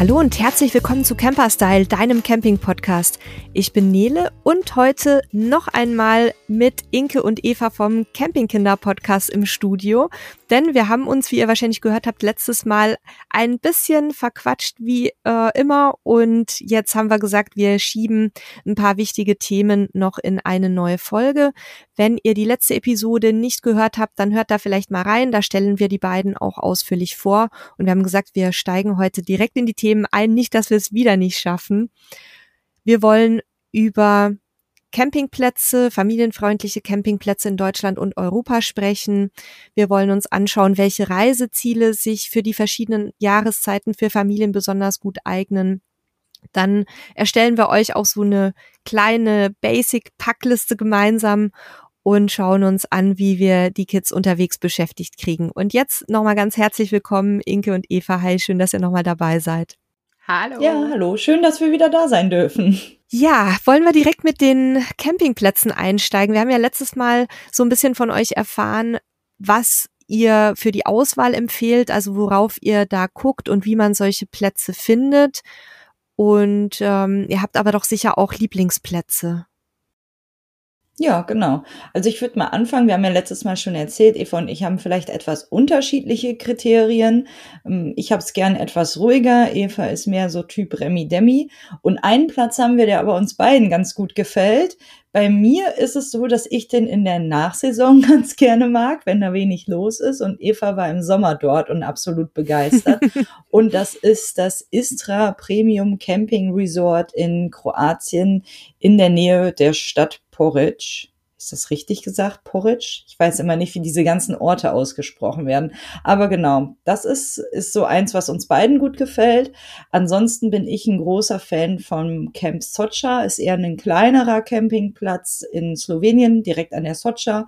Hallo und herzlich willkommen zu Camperstyle, deinem Camping-Podcast. Ich bin Nele und heute noch einmal mit Inke und Eva vom Campingkinder-Podcast im Studio. Denn wir haben uns, wie ihr wahrscheinlich gehört habt, letztes Mal ein bisschen verquatscht wie äh, immer. Und jetzt haben wir gesagt, wir schieben ein paar wichtige Themen noch in eine neue Folge. Wenn ihr die letzte Episode nicht gehört habt, dann hört da vielleicht mal rein. Da stellen wir die beiden auch ausführlich vor. Und wir haben gesagt, wir steigen heute direkt in die Themen ein. Nicht, dass wir es wieder nicht schaffen. Wir wollen über Campingplätze, familienfreundliche Campingplätze in Deutschland und Europa sprechen. Wir wollen uns anschauen, welche Reiseziele sich für die verschiedenen Jahreszeiten für Familien besonders gut eignen. Dann erstellen wir euch auch so eine kleine Basic-Packliste gemeinsam und schauen uns an, wie wir die Kids unterwegs beschäftigt kriegen. Und jetzt nochmal ganz herzlich willkommen, Inke und Eva. Hi, schön, dass ihr nochmal dabei seid. Hallo. Ja, hallo. Schön, dass wir wieder da sein dürfen. Ja, wollen wir direkt mit den Campingplätzen einsteigen? Wir haben ja letztes Mal so ein bisschen von euch erfahren, was ihr für die Auswahl empfehlt, also worauf ihr da guckt und wie man solche Plätze findet. Und ähm, ihr habt aber doch sicher auch Lieblingsplätze. Ja, genau. Also ich würde mal anfangen. Wir haben ja letztes Mal schon erzählt, Eva und ich haben vielleicht etwas unterschiedliche Kriterien. Ähm, ich habe es gern etwas ruhiger. Eva ist mehr so Typ Remi Demi. Und einen Platz haben wir, der aber uns beiden ganz gut gefällt. Bei mir ist es so, dass ich den in der Nachsaison ganz gerne mag, wenn da wenig los ist. Und Eva war im Sommer dort und absolut begeistert. und das ist das Istra Premium Camping Resort in Kroatien in der Nähe der Stadt Porridge. Ist das richtig gesagt, Porridge? Ich weiß immer nicht, wie diese ganzen Orte ausgesprochen werden. Aber genau, das ist, ist so eins, was uns beiden gut gefällt. Ansonsten bin ich ein großer Fan vom Camp Socha. Ist eher ein kleinerer Campingplatz in Slowenien, direkt an der Socha.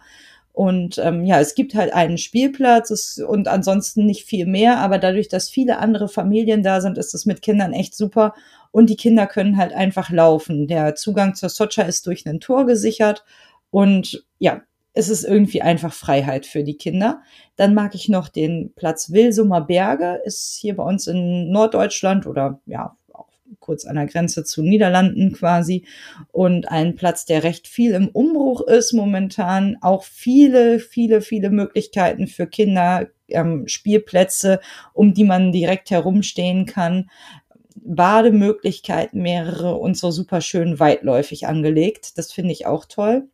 Und ähm, ja, es gibt halt einen Spielplatz es, und ansonsten nicht viel mehr. Aber dadurch, dass viele andere Familien da sind, ist es mit Kindern echt super. Und die Kinder können halt einfach laufen. Der Zugang zur Socha ist durch ein Tor gesichert. Und ja, es ist irgendwie einfach Freiheit für die Kinder. Dann mag ich noch den Platz Wilsumer Berge, ist hier bei uns in Norddeutschland oder ja, kurz an der Grenze zu Niederlanden quasi und ein Platz, der recht viel im Umbruch ist momentan. Auch viele, viele, viele Möglichkeiten für Kinder, ähm, Spielplätze, um die man direkt herumstehen kann. Bademöglichkeiten mehrere und so super schön weitläufig angelegt. Das finde ich auch toll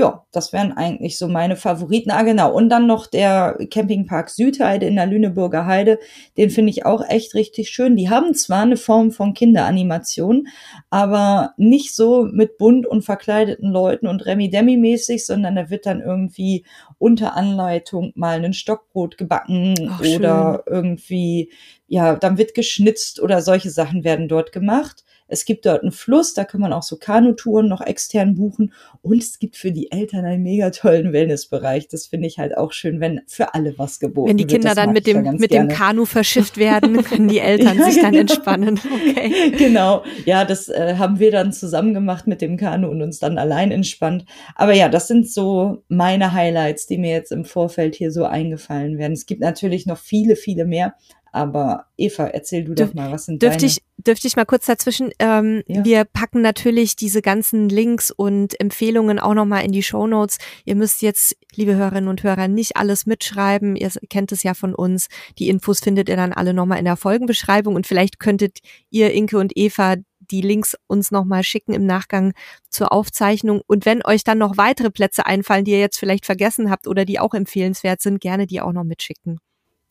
ja, das wären eigentlich so meine Favoriten. Ah, genau. Und dann noch der Campingpark Südheide in der Lüneburger Heide. Den finde ich auch echt richtig schön. Die haben zwar eine Form von Kinderanimation, aber nicht so mit bunt und verkleideten Leuten und Remi-Demi-mäßig, sondern da wird dann irgendwie unter Anleitung mal ein Stockbrot gebacken Ach, oder irgendwie, ja, dann wird geschnitzt oder solche Sachen werden dort gemacht. Es gibt dort einen Fluss, da kann man auch so Kanutouren noch extern buchen. Und es gibt für die Eltern einen mega tollen Wellnessbereich. Das finde ich halt auch schön, wenn für alle was geboten wird. Wenn die Kinder wird, dann mit dem, mit dem Kanu verschifft werden, können die Eltern ja, sich dann genau. entspannen. Okay. Genau. Ja, das äh, haben wir dann zusammen gemacht mit dem Kanu und uns dann allein entspannt. Aber ja, das sind so meine Highlights, die mir jetzt im Vorfeld hier so eingefallen werden. Es gibt natürlich noch viele, viele mehr. Aber Eva, erzähl du Dürf, doch mal, was sind dürfte deine... Ich, dürfte ich mal kurz dazwischen? Ähm, ja. Wir packen natürlich diese ganzen Links und Empfehlungen auch nochmal in die Show Notes. Ihr müsst jetzt, liebe Hörerinnen und Hörer, nicht alles mitschreiben. Ihr kennt es ja von uns. Die Infos findet ihr dann alle nochmal in der Folgenbeschreibung und vielleicht könntet ihr, Inke und Eva, die Links uns nochmal schicken im Nachgang zur Aufzeichnung. Und wenn euch dann noch weitere Plätze einfallen, die ihr jetzt vielleicht vergessen habt oder die auch empfehlenswert sind, gerne die auch noch mitschicken.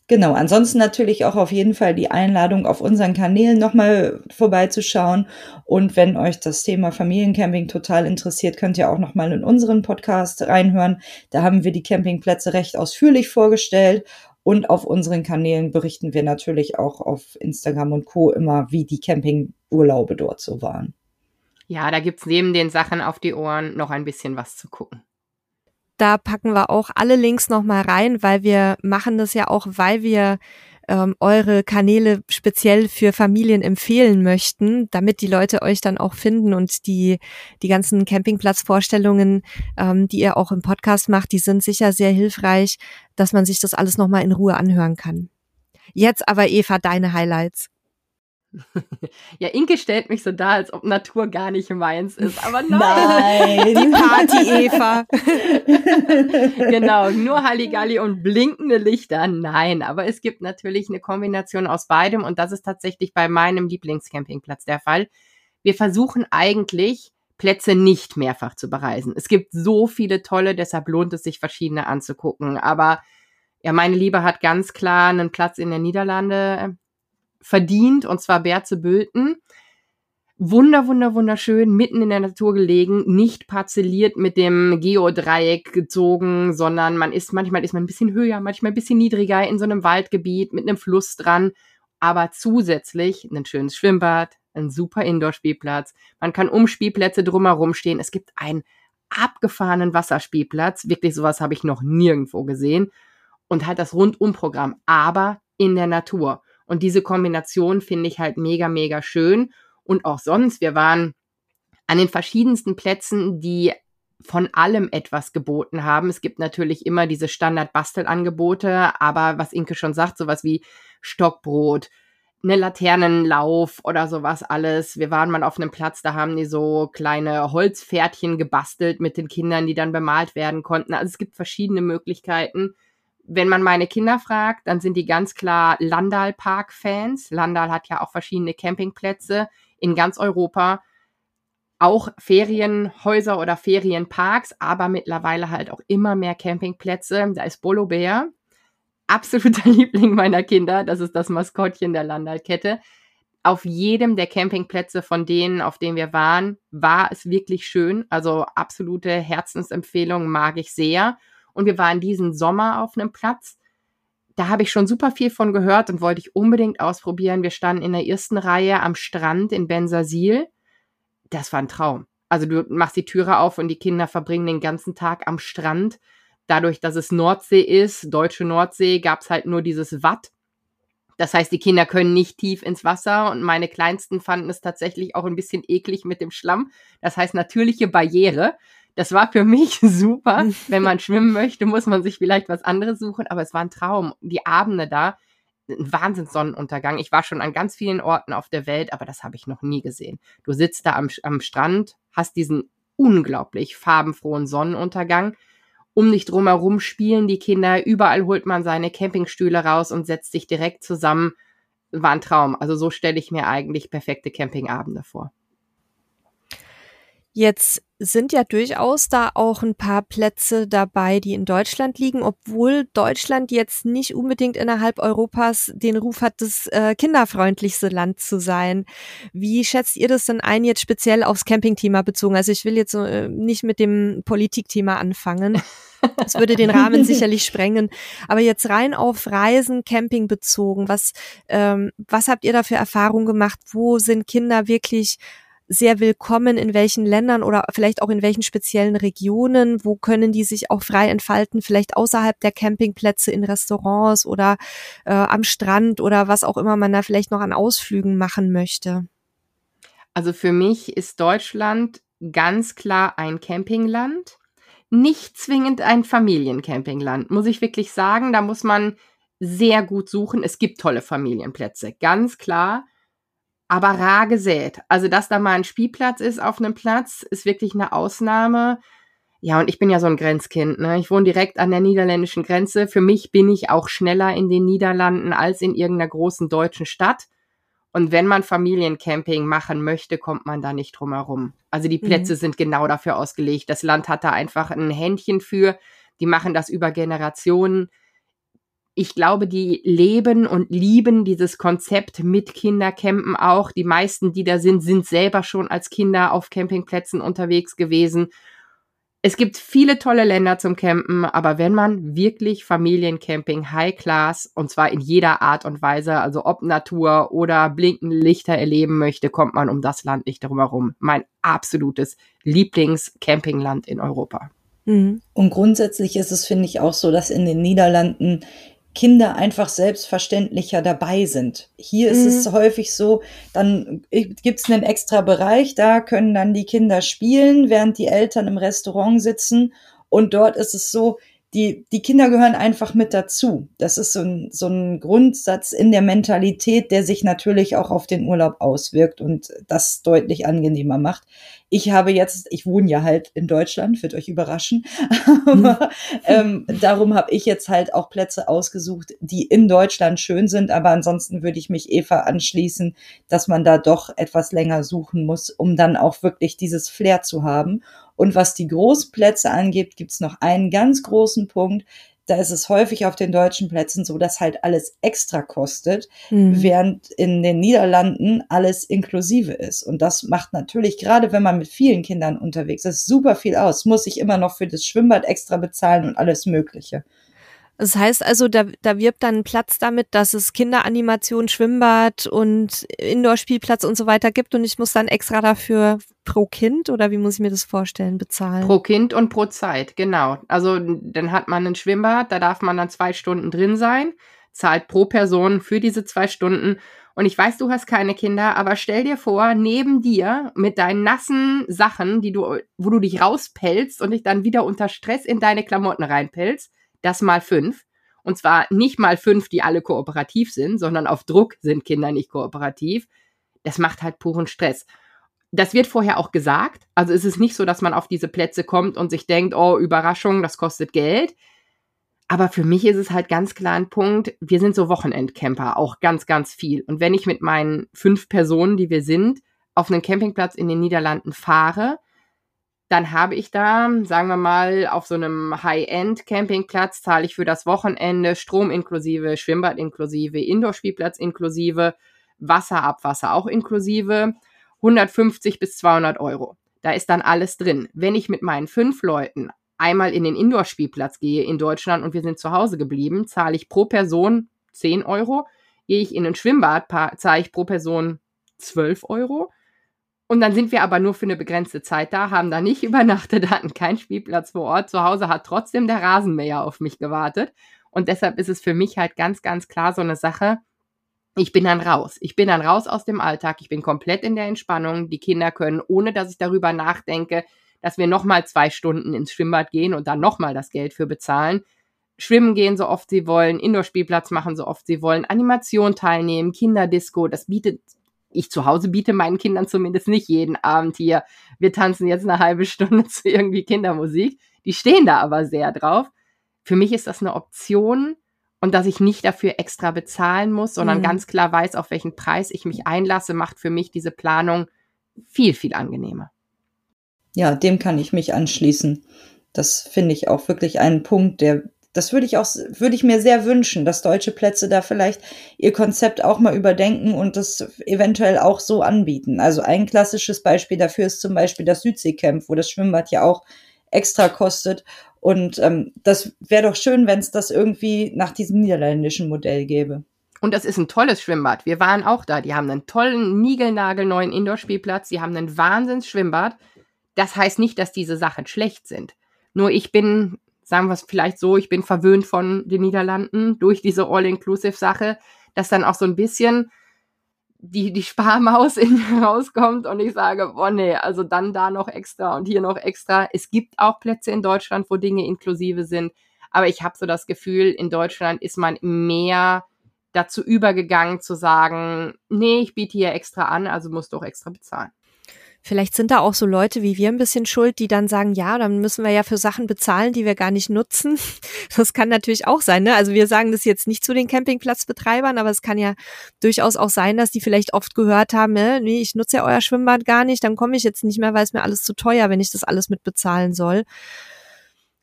Genau, ansonsten natürlich auch auf jeden Fall die Einladung, auf unseren Kanälen nochmal vorbeizuschauen. Und wenn euch das Thema Familiencamping total interessiert, könnt ihr auch nochmal in unseren Podcast reinhören. Da haben wir die Campingplätze recht ausführlich vorgestellt. Und auf unseren Kanälen berichten wir natürlich auch auf Instagram und Co. immer, wie die Campingurlaube dort so waren. Ja, da gibt's neben den Sachen auf die Ohren noch ein bisschen was zu gucken. Da packen wir auch alle Links nochmal rein, weil wir machen das ja auch, weil wir ähm, eure Kanäle speziell für Familien empfehlen möchten, damit die Leute euch dann auch finden und die, die ganzen Campingplatzvorstellungen, ähm, die ihr auch im Podcast macht, die sind sicher sehr hilfreich, dass man sich das alles nochmal in Ruhe anhören kann. Jetzt aber Eva, deine Highlights. Ja, Inke stellt mich so dar, als ob Natur gar nicht meins ist. Aber nein, Nein. Die Party-Eva. genau, nur Halligalli und blinkende Lichter. Nein, aber es gibt natürlich eine Kombination aus beidem und das ist tatsächlich bei meinem Lieblingscampingplatz der Fall. Wir versuchen eigentlich, Plätze nicht mehrfach zu bereisen. Es gibt so viele tolle, deshalb lohnt es sich, verschiedene anzugucken. Aber ja, meine Liebe hat ganz klar einen Platz in der Niederlande verdient, und zwar Berzebülten. Wunder, wunder, wunderschön, mitten in der Natur gelegen, nicht parzelliert mit dem Geodreieck gezogen, sondern man ist, manchmal ist man ein bisschen höher, manchmal ein bisschen niedriger in so einem Waldgebiet mit einem Fluss dran, aber zusätzlich ein schönes Schwimmbad, ein super Indoor-Spielplatz. Man kann um Spielplätze drumherum stehen. Es gibt einen abgefahrenen Wasserspielplatz. Wirklich sowas habe ich noch nirgendwo gesehen. Und halt das Rundumprogramm, aber in der Natur. Und diese Kombination finde ich halt mega, mega schön. Und auch sonst, wir waren an den verschiedensten Plätzen, die von allem etwas geboten haben. Es gibt natürlich immer diese Standard-Bastelangebote, aber was Inke schon sagt, sowas wie Stockbrot, eine Laternenlauf oder sowas alles. Wir waren mal auf einem Platz, da haben die so kleine Holzpferdchen gebastelt mit den Kindern, die dann bemalt werden konnten. Also es gibt verschiedene Möglichkeiten wenn man meine Kinder fragt, dann sind die ganz klar Landal Park Fans. Landal hat ja auch verschiedene Campingplätze in ganz Europa. Auch Ferienhäuser oder Ferienparks, aber mittlerweile halt auch immer mehr Campingplätze. Da ist Bolo Bär, absoluter Liebling meiner Kinder. Das ist das Maskottchen der Landal-Kette. Auf jedem der Campingplätze von denen, auf denen wir waren, war es wirklich schön. Also absolute Herzensempfehlung, mag ich sehr. Und wir waren diesen Sommer auf einem Platz. Da habe ich schon super viel von gehört und wollte ich unbedingt ausprobieren. Wir standen in der ersten Reihe am Strand in Bensasil. Das war ein Traum. Also du machst die Türe auf und die Kinder verbringen den ganzen Tag am Strand. Dadurch, dass es Nordsee ist, deutsche Nordsee, gab es halt nur dieses Watt. Das heißt, die Kinder können nicht tief ins Wasser und meine Kleinsten fanden es tatsächlich auch ein bisschen eklig mit dem Schlamm. Das heißt, natürliche Barriere. Das war für mich super. Wenn man schwimmen möchte, muss man sich vielleicht was anderes suchen, aber es war ein Traum. Die Abende da, ein Wahnsinnssonnenuntergang. Ich war schon an ganz vielen Orten auf der Welt, aber das habe ich noch nie gesehen. Du sitzt da am, am Strand, hast diesen unglaublich farbenfrohen Sonnenuntergang. Um dich drumherum spielen die Kinder. Überall holt man seine Campingstühle raus und setzt sich direkt zusammen. War ein Traum. Also so stelle ich mir eigentlich perfekte Campingabende vor. Jetzt sind ja durchaus da auch ein paar Plätze dabei, die in Deutschland liegen, obwohl Deutschland jetzt nicht unbedingt innerhalb Europas den Ruf hat, das äh, kinderfreundlichste Land zu sein. Wie schätzt ihr das denn ein, jetzt speziell aufs Campingthema bezogen? Also ich will jetzt äh, nicht mit dem Politikthema anfangen. Das würde den Rahmen sicherlich sprengen. Aber jetzt rein auf Reisen, Camping bezogen, was, ähm, was habt ihr da für Erfahrungen gemacht? Wo sind Kinder wirklich sehr willkommen, in welchen Ländern oder vielleicht auch in welchen speziellen Regionen, wo können die sich auch frei entfalten, vielleicht außerhalb der Campingplätze, in Restaurants oder äh, am Strand oder was auch immer man da vielleicht noch an Ausflügen machen möchte. Also für mich ist Deutschland ganz klar ein Campingland, nicht zwingend ein Familiencampingland, muss ich wirklich sagen. Da muss man sehr gut suchen. Es gibt tolle Familienplätze, ganz klar aber rar gesät. Also, dass da mal ein Spielplatz ist auf einem Platz, ist wirklich eine Ausnahme. Ja, und ich bin ja so ein Grenzkind. Ne? Ich wohne direkt an der niederländischen Grenze. Für mich bin ich auch schneller in den Niederlanden als in irgendeiner großen deutschen Stadt. Und wenn man Familiencamping machen möchte, kommt man da nicht drum herum. Also die Plätze mhm. sind genau dafür ausgelegt. Das Land hat da einfach ein Händchen für. Die machen das über Generationen ich glaube, die leben und lieben dieses Konzept mit Kindercampen auch. Die meisten, die da sind, sind selber schon als Kinder auf Campingplätzen unterwegs gewesen. Es gibt viele tolle Länder zum Campen, aber wenn man wirklich Familiencamping High Class und zwar in jeder Art und Weise, also ob Natur oder blinkende Lichter erleben möchte, kommt man um das Land nicht drum herum. Mein absolutes Lieblingscampingland in Europa. Mhm. Und grundsätzlich ist es, finde ich, auch so, dass in den Niederlanden Kinder einfach selbstverständlicher dabei sind. Hier ist es mhm. häufig so, dann gibt es einen extra Bereich, da können dann die Kinder spielen, während die Eltern im Restaurant sitzen. Und dort ist es so, die, die Kinder gehören einfach mit dazu. Das ist so ein, so ein Grundsatz in der Mentalität, der sich natürlich auch auf den Urlaub auswirkt und das deutlich angenehmer macht. Ich habe jetzt, ich wohne ja halt in Deutschland, wird euch überraschen, aber ähm, darum habe ich jetzt halt auch Plätze ausgesucht, die in Deutschland schön sind, aber ansonsten würde ich mich Eva anschließen, dass man da doch etwas länger suchen muss, um dann auch wirklich dieses Flair zu haben. Und was die Großplätze angeht, gibt's noch einen ganz großen Punkt, da ist es häufig auf den deutschen Plätzen so, dass halt alles extra kostet, mhm. während in den Niederlanden alles inklusive ist. Und das macht natürlich, gerade wenn man mit vielen Kindern unterwegs ist, super viel aus. Muss ich immer noch für das Schwimmbad extra bezahlen und alles Mögliche. Das heißt also, da, da wirbt dann Platz damit, dass es Kinderanimation, Schwimmbad und Indoor-Spielplatz und so weiter gibt und ich muss dann extra dafür pro Kind oder wie muss ich mir das vorstellen, bezahlen? Pro Kind und pro Zeit, genau. Also dann hat man ein Schwimmbad, da darf man dann zwei Stunden drin sein, zahlt pro Person für diese zwei Stunden und ich weiß, du hast keine Kinder, aber stell dir vor, neben dir mit deinen nassen Sachen, die du, wo du dich rauspellst und dich dann wieder unter Stress in deine Klamotten reinpellst, das mal fünf. Und zwar nicht mal fünf, die alle kooperativ sind, sondern auf Druck sind Kinder nicht kooperativ. Das macht halt puren Stress. Das wird vorher auch gesagt. Also es ist nicht so, dass man auf diese Plätze kommt und sich denkt, oh, Überraschung, das kostet Geld. Aber für mich ist es halt ganz klar ein Punkt, wir sind so Wochenendcamper, auch ganz, ganz viel. Und wenn ich mit meinen fünf Personen, die wir sind, auf einen Campingplatz in den Niederlanden fahre, dann habe ich da, sagen wir mal, auf so einem High-End-Campingplatz zahle ich für das Wochenende Strom inklusive, Schwimmbad inklusive, Indoor-Spielplatz inklusive, Wasserabwasser auch inklusive, 150 bis 200 Euro. Da ist dann alles drin. Wenn ich mit meinen fünf Leuten einmal in den Indoor-Spielplatz gehe in Deutschland und wir sind zu Hause geblieben, zahle ich pro Person 10 Euro. Gehe ich in ein Schwimmbad, zahle ich pro Person 12 Euro. Und dann sind wir aber nur für eine begrenzte Zeit da, haben da nicht übernachtet, hatten keinen Spielplatz vor Ort. Zu Hause hat trotzdem der Rasenmäher auf mich gewartet. Und deshalb ist es für mich halt ganz, ganz klar so eine Sache. Ich bin dann raus. Ich bin dann raus aus dem Alltag. Ich bin komplett in der Entspannung. Die Kinder können, ohne dass ich darüber nachdenke, dass wir nochmal zwei Stunden ins Schwimmbad gehen und dann nochmal das Geld für bezahlen, schwimmen gehen, so oft sie wollen, Indoor-Spielplatz machen, so oft sie wollen, Animation teilnehmen, Kinderdisco, das bietet ich zu Hause biete meinen Kindern zumindest nicht jeden Abend hier, wir tanzen jetzt eine halbe Stunde zu irgendwie Kindermusik. Die stehen da aber sehr drauf. Für mich ist das eine Option und dass ich nicht dafür extra bezahlen muss, sondern mhm. ganz klar weiß, auf welchen Preis ich mich einlasse, macht für mich diese Planung viel, viel angenehmer. Ja, dem kann ich mich anschließen. Das finde ich auch wirklich einen Punkt, der das würde ich auch, würde ich mir sehr wünschen, dass deutsche Plätze da vielleicht ihr Konzept auch mal überdenken und das eventuell auch so anbieten. Also ein klassisches Beispiel dafür ist zum Beispiel das Südseecamp, wo das Schwimmbad ja auch extra kostet. Und ähm, das wäre doch schön, wenn es das irgendwie nach diesem niederländischen Modell gäbe. Und das ist ein tolles Schwimmbad. Wir waren auch da. Die haben einen tollen, niegelnagelneuen Indoor-Spielplatz. Die haben einen Wahnsinns-Schwimmbad. Das heißt nicht, dass diese Sachen schlecht sind. Nur ich bin sagen wir es vielleicht so, ich bin verwöhnt von den Niederlanden durch diese All-Inclusive-Sache, dass dann auch so ein bisschen die, die Sparmaus in mir rauskommt und ich sage, boah, nee, also dann da noch extra und hier noch extra. Es gibt auch Plätze in Deutschland, wo Dinge inklusive sind, aber ich habe so das Gefühl, in Deutschland ist man mehr dazu übergegangen zu sagen, nee, ich biete hier extra an, also musst du auch extra bezahlen. Vielleicht sind da auch so Leute wie wir ein bisschen schuld, die dann sagen, ja, dann müssen wir ja für Sachen bezahlen, die wir gar nicht nutzen. Das kann natürlich auch sein. Ne? Also wir sagen das jetzt nicht zu den Campingplatzbetreibern, aber es kann ja durchaus auch sein, dass die vielleicht oft gehört haben, ne, nee, ich nutze ja euer Schwimmbad gar nicht, dann komme ich jetzt nicht mehr, weil es mir alles zu teuer, wenn ich das alles mit bezahlen soll.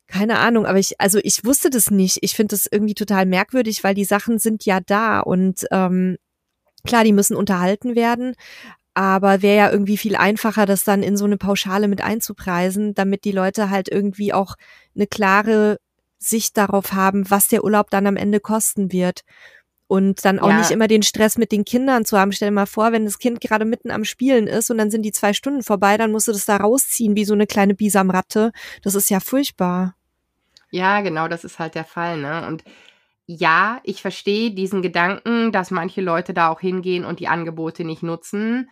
Keine Ahnung, aber ich, also ich wusste das nicht. Ich finde das irgendwie total merkwürdig, weil die Sachen sind ja da und ähm, klar, die müssen unterhalten werden, aber wäre ja irgendwie viel einfacher, das dann in so eine Pauschale mit einzupreisen, damit die Leute halt irgendwie auch eine klare Sicht darauf haben, was der Urlaub dann am Ende kosten wird. Und dann auch ja. nicht immer den Stress mit den Kindern zu haben. Stell dir mal vor, wenn das Kind gerade mitten am Spielen ist und dann sind die zwei Stunden vorbei, dann musst du das da rausziehen wie so eine kleine Bisamratte. Das ist ja furchtbar. Ja, genau, das ist halt der Fall, ne? Und ja, ich verstehe diesen Gedanken, dass manche Leute da auch hingehen und die Angebote nicht nutzen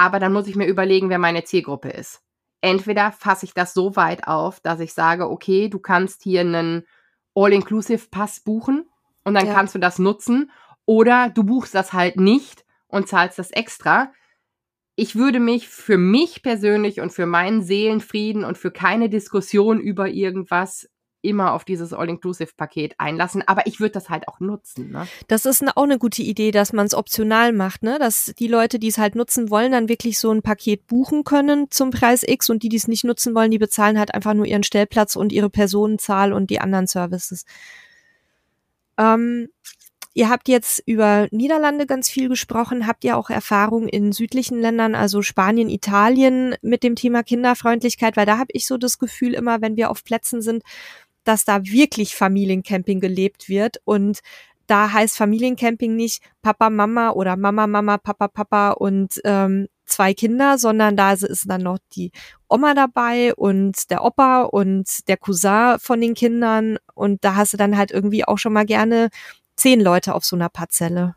aber dann muss ich mir überlegen, wer meine Zielgruppe ist. Entweder fasse ich das so weit auf, dass ich sage, okay, du kannst hier einen All-Inclusive-Pass buchen und dann ja. kannst du das nutzen. Oder du buchst das halt nicht und zahlst das extra. Ich würde mich für mich persönlich und für meinen Seelenfrieden und für keine Diskussion über irgendwas immer auf dieses All-Inclusive-Paket einlassen, aber ich würde das halt auch nutzen. Ne? Das ist eine, auch eine gute Idee, dass man es optional macht, ne? dass die Leute, die es halt nutzen wollen, dann wirklich so ein Paket buchen können zum Preis X und die, die es nicht nutzen wollen, die bezahlen halt einfach nur ihren Stellplatz und ihre Personenzahl und die anderen Services. Ähm, Ihr habt jetzt über Niederlande ganz viel gesprochen. Habt ihr auch Erfahrung in südlichen Ländern, also Spanien, Italien mit dem Thema Kinderfreundlichkeit? Weil da habe ich so das Gefühl immer, wenn wir auf Plätzen sind, dass da wirklich Familiencamping gelebt wird und da heißt Familiencamping nicht Papa, Mama oder Mama, Mama, Papa, Papa und ähm, zwei Kinder, sondern da ist dann noch die Oma dabei und der Opa und der Cousin von den Kindern und da hast du dann halt irgendwie auch schon mal gerne zehn Leute auf so einer Parzelle.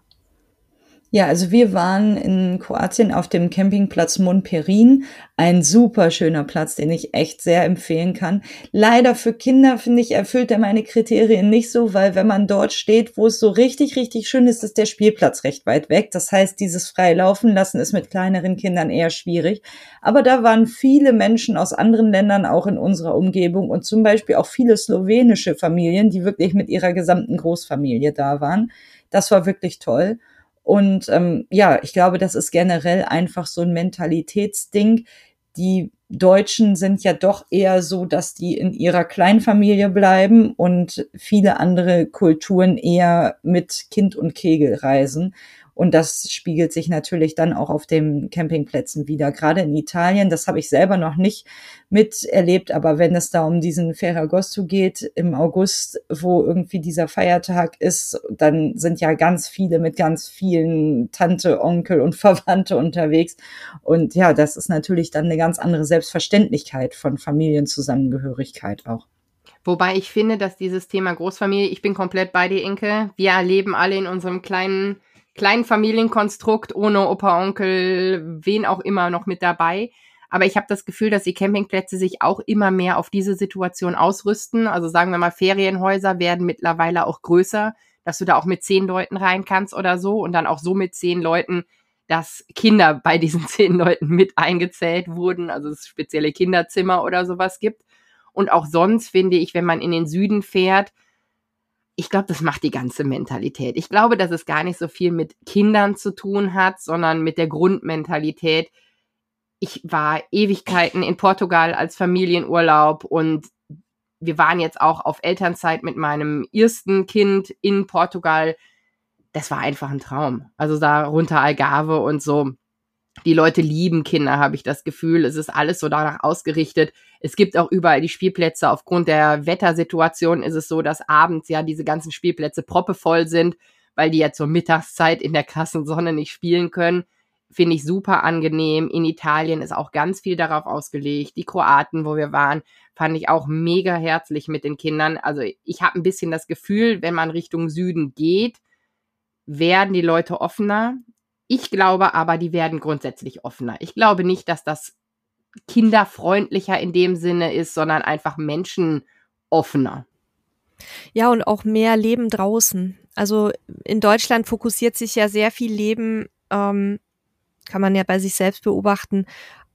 Ja, also wir waren in Kroatien auf dem Campingplatz Monperin. Ein super schöner Platz, den ich echt sehr empfehlen kann. Leider für Kinder, finde ich, erfüllt er meine Kriterien nicht so, weil wenn man dort steht, wo es so richtig, richtig schön ist, ist der Spielplatz recht weit weg. Das heißt, dieses frei laufen lassen ist mit kleineren Kindern eher schwierig. Aber da waren viele Menschen aus anderen Ländern auch in unserer Umgebung und zum Beispiel auch viele slowenische Familien, die wirklich mit ihrer gesamten Großfamilie da waren. Das war wirklich toll. Und ähm, ja, ich glaube, das ist generell einfach so ein Mentalitätsding. Die Deutschen sind ja doch eher so, dass die in ihrer Kleinfamilie bleiben und viele andere Kulturen eher mit Kind und Kegel reisen. Und das spiegelt sich natürlich dann auch auf den Campingplätzen wieder. Gerade in Italien, das habe ich selber noch nicht miterlebt, aber wenn es da um diesen Ferragosto geht im August, wo irgendwie dieser Feiertag ist, dann sind ja ganz viele mit ganz vielen Tante, Onkel und Verwandte unterwegs. Und ja, das ist natürlich dann eine ganz andere Selbstverständlichkeit von Familienzusammengehörigkeit auch. Wobei ich finde, dass dieses Thema Großfamilie, ich bin komplett bei dir, Inke. Wir erleben alle in unserem kleinen kleinen Familienkonstrukt ohne Opa, Onkel, wen auch immer noch mit dabei. Aber ich habe das Gefühl, dass die Campingplätze sich auch immer mehr auf diese Situation ausrüsten. Also sagen wir mal, Ferienhäuser werden mittlerweile auch größer, dass du da auch mit zehn Leuten rein kannst oder so und dann auch so mit zehn Leuten, dass Kinder bei diesen zehn Leuten mit eingezählt wurden, also es spezielle Kinderzimmer oder sowas gibt. Und auch sonst finde ich, wenn man in den Süden fährt, ich glaube, das macht die ganze Mentalität. Ich glaube, dass es gar nicht so viel mit Kindern zu tun hat, sondern mit der Grundmentalität. Ich war Ewigkeiten in Portugal als Familienurlaub und wir waren jetzt auch auf Elternzeit mit meinem ersten Kind in Portugal. Das war einfach ein Traum. Also da runter Algarve und so die Leute lieben Kinder, habe ich das Gefühl. Es ist alles so danach ausgerichtet. Es gibt auch überall die Spielplätze. Aufgrund der Wettersituation ist es so, dass abends ja diese ganzen Spielplätze proppevoll sind, weil die ja zur Mittagszeit in der krassen Sonne nicht spielen können. Finde ich super angenehm. In Italien ist auch ganz viel darauf ausgelegt. Die Kroaten, wo wir waren, fand ich auch mega herzlich mit den Kindern. Also ich habe ein bisschen das Gefühl, wenn man Richtung Süden geht, werden die Leute offener. Ich glaube aber, die werden grundsätzlich offener. Ich glaube nicht, dass das kinderfreundlicher in dem Sinne ist, sondern einfach menschenoffener. Ja, und auch mehr Leben draußen. Also in Deutschland fokussiert sich ja sehr viel Leben, ähm, kann man ja bei sich selbst beobachten,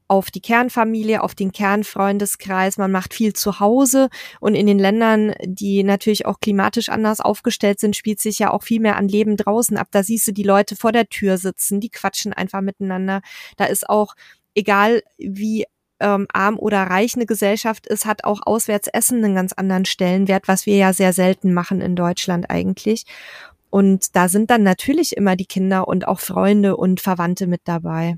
auf die Kernfamilie, auf den Kernfreundeskreis. Man macht viel zu Hause und in den Ländern, die natürlich auch klimatisch anders aufgestellt sind, spielt sich ja auch viel mehr an Leben draußen ab. Da siehst du die Leute vor der Tür sitzen, die quatschen einfach miteinander. Da ist auch, egal wie ähm, arm oder reich eine Gesellschaft ist, hat auch Auswärtsessen einen ganz anderen Stellenwert, was wir ja sehr selten machen in Deutschland eigentlich. Und da sind dann natürlich immer die Kinder und auch Freunde und Verwandte mit dabei.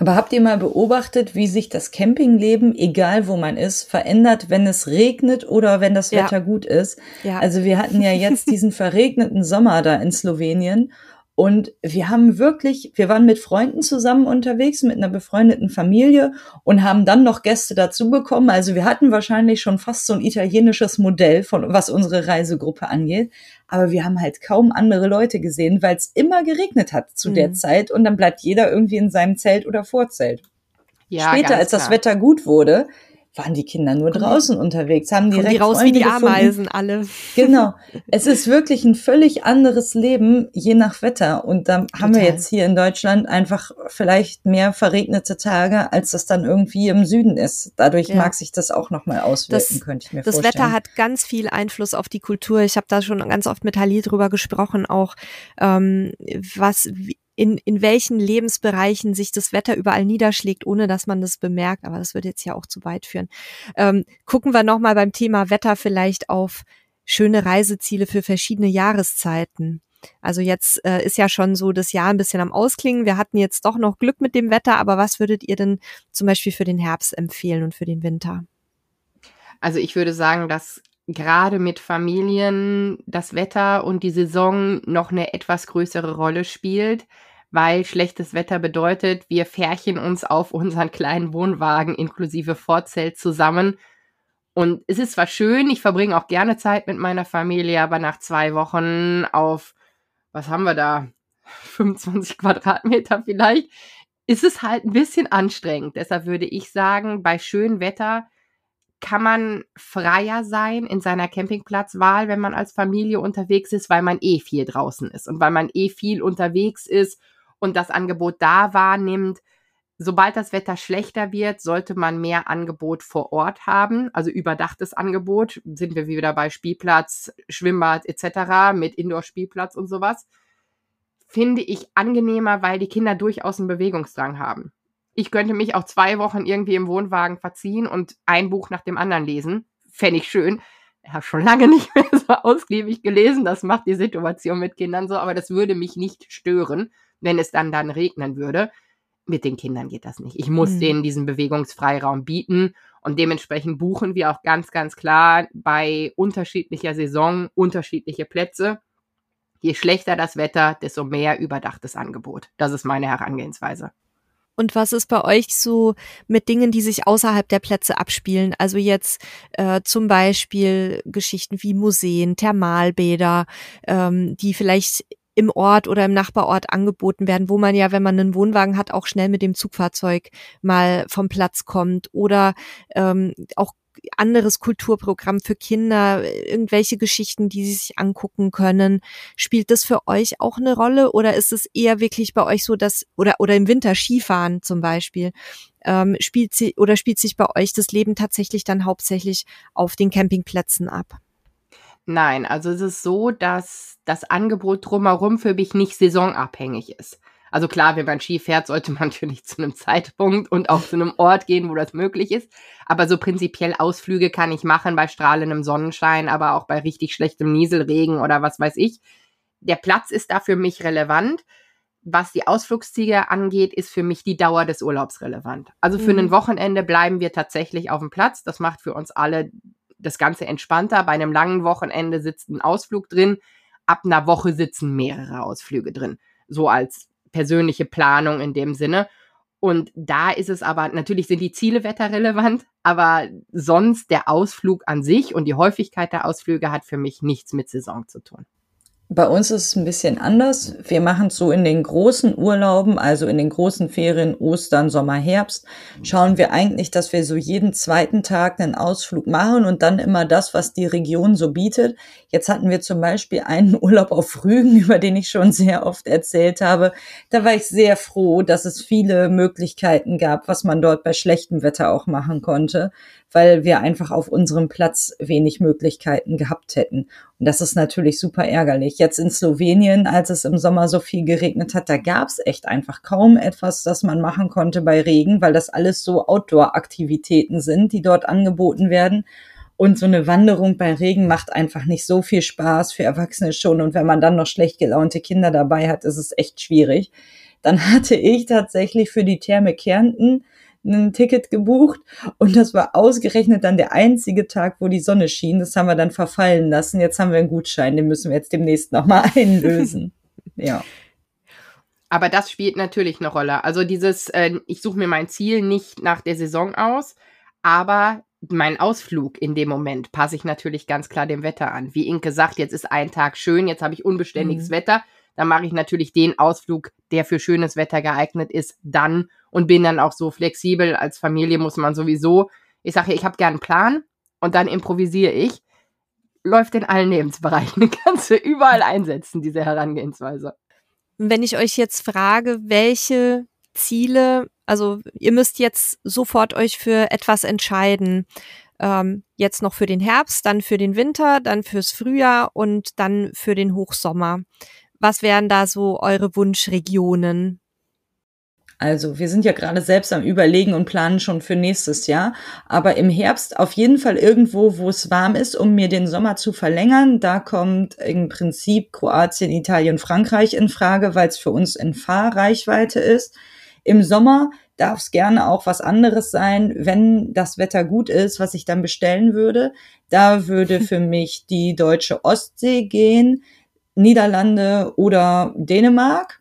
Aber habt ihr mal beobachtet, wie sich das Campingleben, egal wo man ist, verändert, wenn es regnet oder wenn das Wetter ja. gut ist? Ja. Also wir hatten ja jetzt diesen verregneten Sommer da in Slowenien und wir haben wirklich, wir waren mit Freunden zusammen unterwegs, mit einer befreundeten Familie und haben dann noch Gäste dazu bekommen. Also wir hatten wahrscheinlich schon fast so ein italienisches Modell von, was unsere Reisegruppe angeht. Aber wir haben halt kaum andere Leute gesehen, weil es immer geregnet hat zu mhm. der Zeit und dann bleibt jeder irgendwie in seinem Zelt oder Vorzelt. Ja, Später, als das Wetter gut wurde, waren die Kinder nur draußen die, unterwegs, haben direkt die raus Freunde wie die gefunden. Ameisen alle. Genau. Es ist wirklich ein völlig anderes Leben, je nach Wetter. Und da haben wir jetzt hier in Deutschland einfach vielleicht mehr verregnete Tage, als das dann irgendwie im Süden ist. Dadurch ja. mag sich das auch nochmal auswirken, das, könnte ich mir das vorstellen. Das Wetter hat ganz viel Einfluss auf die Kultur. Ich habe da schon ganz oft mit Halil drüber gesprochen, auch ähm, was in, in welchen Lebensbereichen sich das Wetter überall niederschlägt, ohne dass man das bemerkt. Aber das würde jetzt ja auch zu weit führen. Ähm, gucken wir nochmal beim Thema Wetter vielleicht auf schöne Reiseziele für verschiedene Jahreszeiten. Also jetzt äh, ist ja schon so das Jahr ein bisschen am Ausklingen. Wir hatten jetzt doch noch Glück mit dem Wetter, aber was würdet ihr denn zum Beispiel für den Herbst empfehlen und für den Winter? Also ich würde sagen, dass gerade mit Familien das Wetter und die Saison noch eine etwas größere Rolle spielt, weil schlechtes Wetter bedeutet, wir färchen uns auf unseren kleinen Wohnwagen inklusive Vorzelt zusammen. Und es ist zwar schön, ich verbringe auch gerne Zeit mit meiner Familie, aber nach zwei Wochen auf, was haben wir da, 25 Quadratmeter vielleicht, ist es halt ein bisschen anstrengend. Deshalb würde ich sagen, bei schönem Wetter kann man freier sein in seiner Campingplatzwahl, wenn man als Familie unterwegs ist, weil man eh viel draußen ist und weil man eh viel unterwegs ist und das Angebot da wahrnimmt. Sobald das Wetter schlechter wird, sollte man mehr Angebot vor Ort haben, also überdachtes Angebot. Sind wir wieder bei Spielplatz, Schwimmbad etc. mit Indoor-Spielplatz und sowas. Finde ich angenehmer, weil die Kinder durchaus einen Bewegungsdrang haben ich könnte mich auch zwei Wochen irgendwie im Wohnwagen verziehen und ein Buch nach dem anderen lesen. Fände ich schön. Ich habe schon lange nicht mehr so ausgiebig gelesen. Das macht die Situation mit Kindern so, aber das würde mich nicht stören, wenn es dann dann regnen würde. Mit den Kindern geht das nicht. Ich muss mhm. denen diesen Bewegungsfreiraum bieten und dementsprechend buchen wir auch ganz, ganz klar bei unterschiedlicher Saison unterschiedliche Plätze. Je schlechter das Wetter, desto mehr überdachtes Angebot. Das ist meine Herangehensweise. Und was ist bei euch so mit Dingen, die sich außerhalb der Plätze abspielen? Also jetzt äh, zum Beispiel Geschichten wie Museen, Thermalbäder, ähm, die vielleicht im Ort oder im Nachbarort angeboten werden, wo man ja, wenn man einen Wohnwagen hat, auch schnell mit dem Zugfahrzeug mal vom Platz kommt oder ähm, auch anderes Kulturprogramm für Kinder, irgendwelche Geschichten, die sie sich angucken können. Spielt das für euch auch eine Rolle oder ist es eher wirklich bei euch so, dass, oder, oder im Winter Skifahren zum Beispiel, ähm, spielt sie oder spielt sich bei euch das Leben tatsächlich dann hauptsächlich auf den Campingplätzen ab? Nein, also es ist so, dass das Angebot drumherum für mich nicht saisonabhängig ist. Also klar, wenn man Ski fährt, sollte man natürlich zu einem Zeitpunkt und auch zu einem Ort gehen, wo das möglich ist. Aber so prinzipiell Ausflüge kann ich machen bei strahlendem Sonnenschein, aber auch bei richtig schlechtem Nieselregen oder was weiß ich. Der Platz ist da für mich relevant. Was die Ausflugsziele angeht, ist für mich die Dauer des Urlaubs relevant. Also für mhm. ein Wochenende bleiben wir tatsächlich auf dem Platz. Das macht für uns alle das Ganze entspannter. Bei einem langen Wochenende sitzt ein Ausflug drin. Ab einer Woche sitzen mehrere Ausflüge drin. So als persönliche Planung in dem Sinne. Und da ist es aber, natürlich sind die Ziele wetterrelevant, aber sonst der Ausflug an sich und die Häufigkeit der Ausflüge hat für mich nichts mit Saison zu tun. Bei uns ist es ein bisschen anders. Wir machen es so in den großen Urlauben, also in den großen Ferien, Ostern, Sommer, Herbst, schauen wir eigentlich, dass wir so jeden zweiten Tag einen Ausflug machen und dann immer das, was die Region so bietet. Jetzt hatten wir zum Beispiel einen Urlaub auf Rügen, über den ich schon sehr oft erzählt habe. Da war ich sehr froh, dass es viele Möglichkeiten gab, was man dort bei schlechtem Wetter auch machen konnte weil wir einfach auf unserem Platz wenig Möglichkeiten gehabt hätten. Und das ist natürlich super ärgerlich. Jetzt in Slowenien, als es im Sommer so viel geregnet hat, da gab es echt einfach kaum etwas, das man machen konnte bei Regen, weil das alles so Outdoor-Aktivitäten sind, die dort angeboten werden. Und so eine Wanderung bei Regen macht einfach nicht so viel Spaß für Erwachsene schon. Und wenn man dann noch schlecht gelaunte Kinder dabei hat, ist es echt schwierig. Dann hatte ich tatsächlich für die Therme Kärnten ein Ticket gebucht und das war ausgerechnet dann der einzige Tag, wo die Sonne schien. Das haben wir dann verfallen lassen. Jetzt haben wir einen Gutschein, den müssen wir jetzt demnächst nochmal einlösen. ja. Aber das spielt natürlich eine Rolle. Also dieses, äh, ich suche mir mein Ziel nicht nach der Saison aus, aber mein Ausflug in dem Moment passe ich natürlich ganz klar dem Wetter an. Wie Inke sagt, jetzt ist ein Tag schön, jetzt habe ich unbeständiges mhm. Wetter dann mache ich natürlich den Ausflug, der für schönes Wetter geeignet ist, dann und bin dann auch so flexibel. Als Familie muss man sowieso Ich sage, ich habe gern einen Plan und dann improvisiere ich. Läuft in allen Lebensbereichen. Kannst du überall einsetzen, diese Herangehensweise. Wenn ich euch jetzt frage, welche Ziele, also ihr müsst jetzt sofort euch für etwas entscheiden. Ähm, jetzt noch für den Herbst, dann für den Winter, dann fürs Frühjahr und dann für den Hochsommer. Was wären da so eure Wunschregionen? Also wir sind ja gerade selbst am Überlegen und planen schon für nächstes Jahr. Aber im Herbst auf jeden Fall irgendwo, wo es warm ist, um mir den Sommer zu verlängern. Da kommt im Prinzip Kroatien, Italien, Frankreich in Frage, weil es für uns in Fahrreichweite ist. Im Sommer darf es gerne auch was anderes sein, wenn das Wetter gut ist, was ich dann bestellen würde. Da würde für mich die deutsche Ostsee gehen, Niederlande oder Dänemark.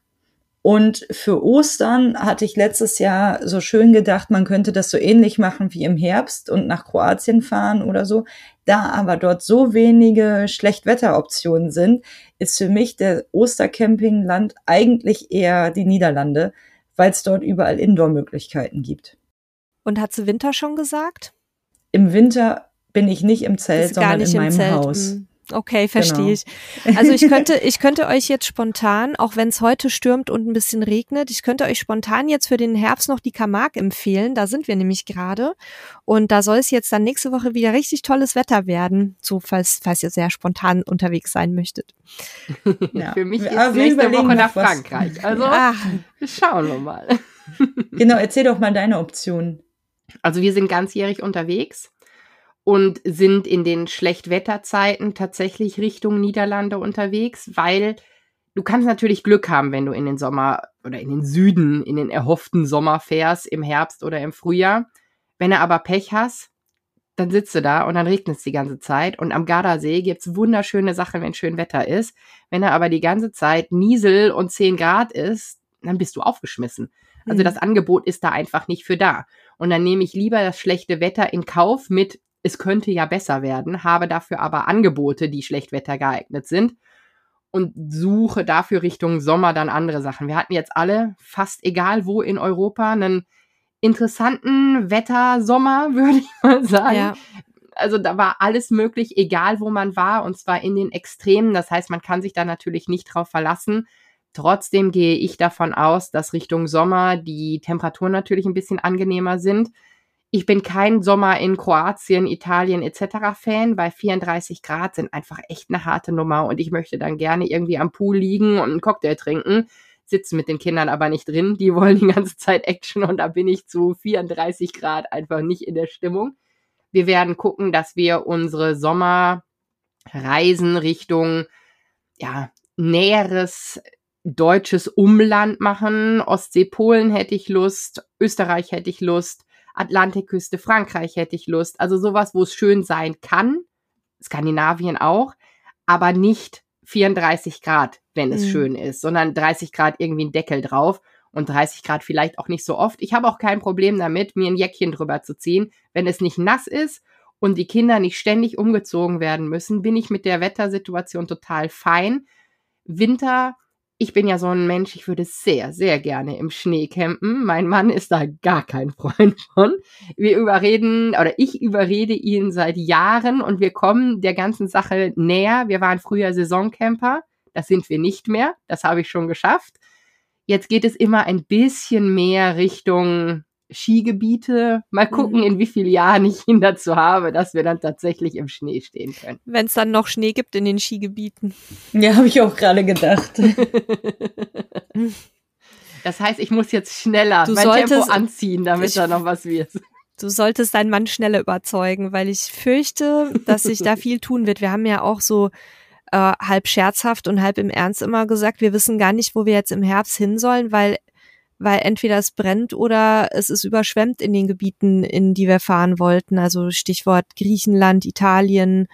Und für Ostern hatte ich letztes Jahr so schön gedacht, man könnte das so ähnlich machen wie im Herbst und nach Kroatien fahren oder so. Da aber dort so wenige Schlechtwetteroptionen sind, ist für mich der Ostercampingland eigentlich eher die Niederlande, weil es dort überall Indoor-Möglichkeiten gibt. Und hat sie Winter schon gesagt? Im Winter bin ich nicht im Zelt, sondern in meinem Zelt. Haus. Hm. Okay, verstehe genau. ich. Also ich könnte, ich könnte euch jetzt spontan, auch wenn es heute stürmt und ein bisschen regnet, ich könnte euch spontan jetzt für den Herbst noch die Camargue empfehlen. Da sind wir nämlich gerade. Und da soll es jetzt dann nächste Woche wieder richtig tolles Wetter werden. So, falls, falls ihr sehr spontan unterwegs sein möchtet. Ja. für mich ist Aber nächste Woche nach Frankreich. Also Ach. schauen wir mal. genau, erzähl doch mal deine Option. Also wir sind ganzjährig unterwegs und sind in den Schlechtwetterzeiten tatsächlich Richtung Niederlande unterwegs, weil du kannst natürlich Glück haben, wenn du in den Sommer oder in den Süden, in den erhofften Sommer fährst, im Herbst oder im Frühjahr. Wenn du aber Pech hast, dann sitzt du da und dann regnet es die ganze Zeit. Und am Gardasee gibt's wunderschöne Sachen, wenn schön Wetter ist. Wenn er aber die ganze Zeit Niesel und 10 Grad ist, dann bist du aufgeschmissen. Also mhm. das Angebot ist da einfach nicht für da. Und dann nehme ich lieber das schlechte Wetter in Kauf mit es könnte ja besser werden, habe dafür aber Angebote, die Schlechtwetter geeignet sind und suche dafür Richtung Sommer dann andere Sachen. Wir hatten jetzt alle, fast egal wo in Europa, einen interessanten Wettersommer, würde ich mal sagen. Ja. Also da war alles möglich, egal wo man war, und zwar in den Extremen. Das heißt, man kann sich da natürlich nicht drauf verlassen. Trotzdem gehe ich davon aus, dass Richtung Sommer die Temperaturen natürlich ein bisschen angenehmer sind ich bin kein Sommer in Kroatien, Italien etc. Fan, weil 34 Grad sind einfach echt eine harte Nummer und ich möchte dann gerne irgendwie am Pool liegen und einen Cocktail trinken, sitzen mit den Kindern aber nicht drin. Die wollen die ganze Zeit Action und da bin ich zu 34 Grad einfach nicht in der Stimmung. Wir werden gucken, dass wir unsere Sommerreisen Richtung ja, näheres deutsches Umland machen. Ostsee, Polen hätte ich Lust, Österreich hätte ich Lust, Atlantikküste, Frankreich hätte ich Lust. Also sowas, wo es schön sein kann. Skandinavien auch, aber nicht 34 Grad, wenn es mhm. schön ist, sondern 30 Grad irgendwie ein Deckel drauf und 30 Grad vielleicht auch nicht so oft. Ich habe auch kein Problem damit, mir ein Jäckchen drüber zu ziehen, wenn es nicht nass ist und die Kinder nicht ständig umgezogen werden müssen, bin ich mit der Wettersituation total fein. Winter ich bin ja so ein Mensch, ich würde sehr, sehr gerne im Schnee campen. Mein Mann ist da gar kein Freund von. Wir überreden, oder ich überrede ihn seit Jahren und wir kommen der ganzen Sache näher. Wir waren früher Saisoncamper. Das sind wir nicht mehr. Das habe ich schon geschafft. Jetzt geht es immer ein bisschen mehr Richtung Skigebiete. Mal gucken, mhm. in wie vielen Jahren ich ihn dazu habe, dass wir dann tatsächlich im Schnee stehen können. Wenn es dann noch Schnee gibt in den Skigebieten. Ja, habe ich auch gerade gedacht. das heißt, ich muss jetzt schneller du mein solltest, Tempo anziehen, damit ich, da noch was wird. Du solltest deinen Mann schneller überzeugen, weil ich fürchte, dass sich da viel tun wird. Wir haben ja auch so äh, halb scherzhaft und halb im Ernst immer gesagt, wir wissen gar nicht, wo wir jetzt im Herbst hin sollen, weil weil entweder es brennt oder es ist überschwemmt in den Gebieten, in die wir fahren wollten. Also Stichwort Griechenland, Italien,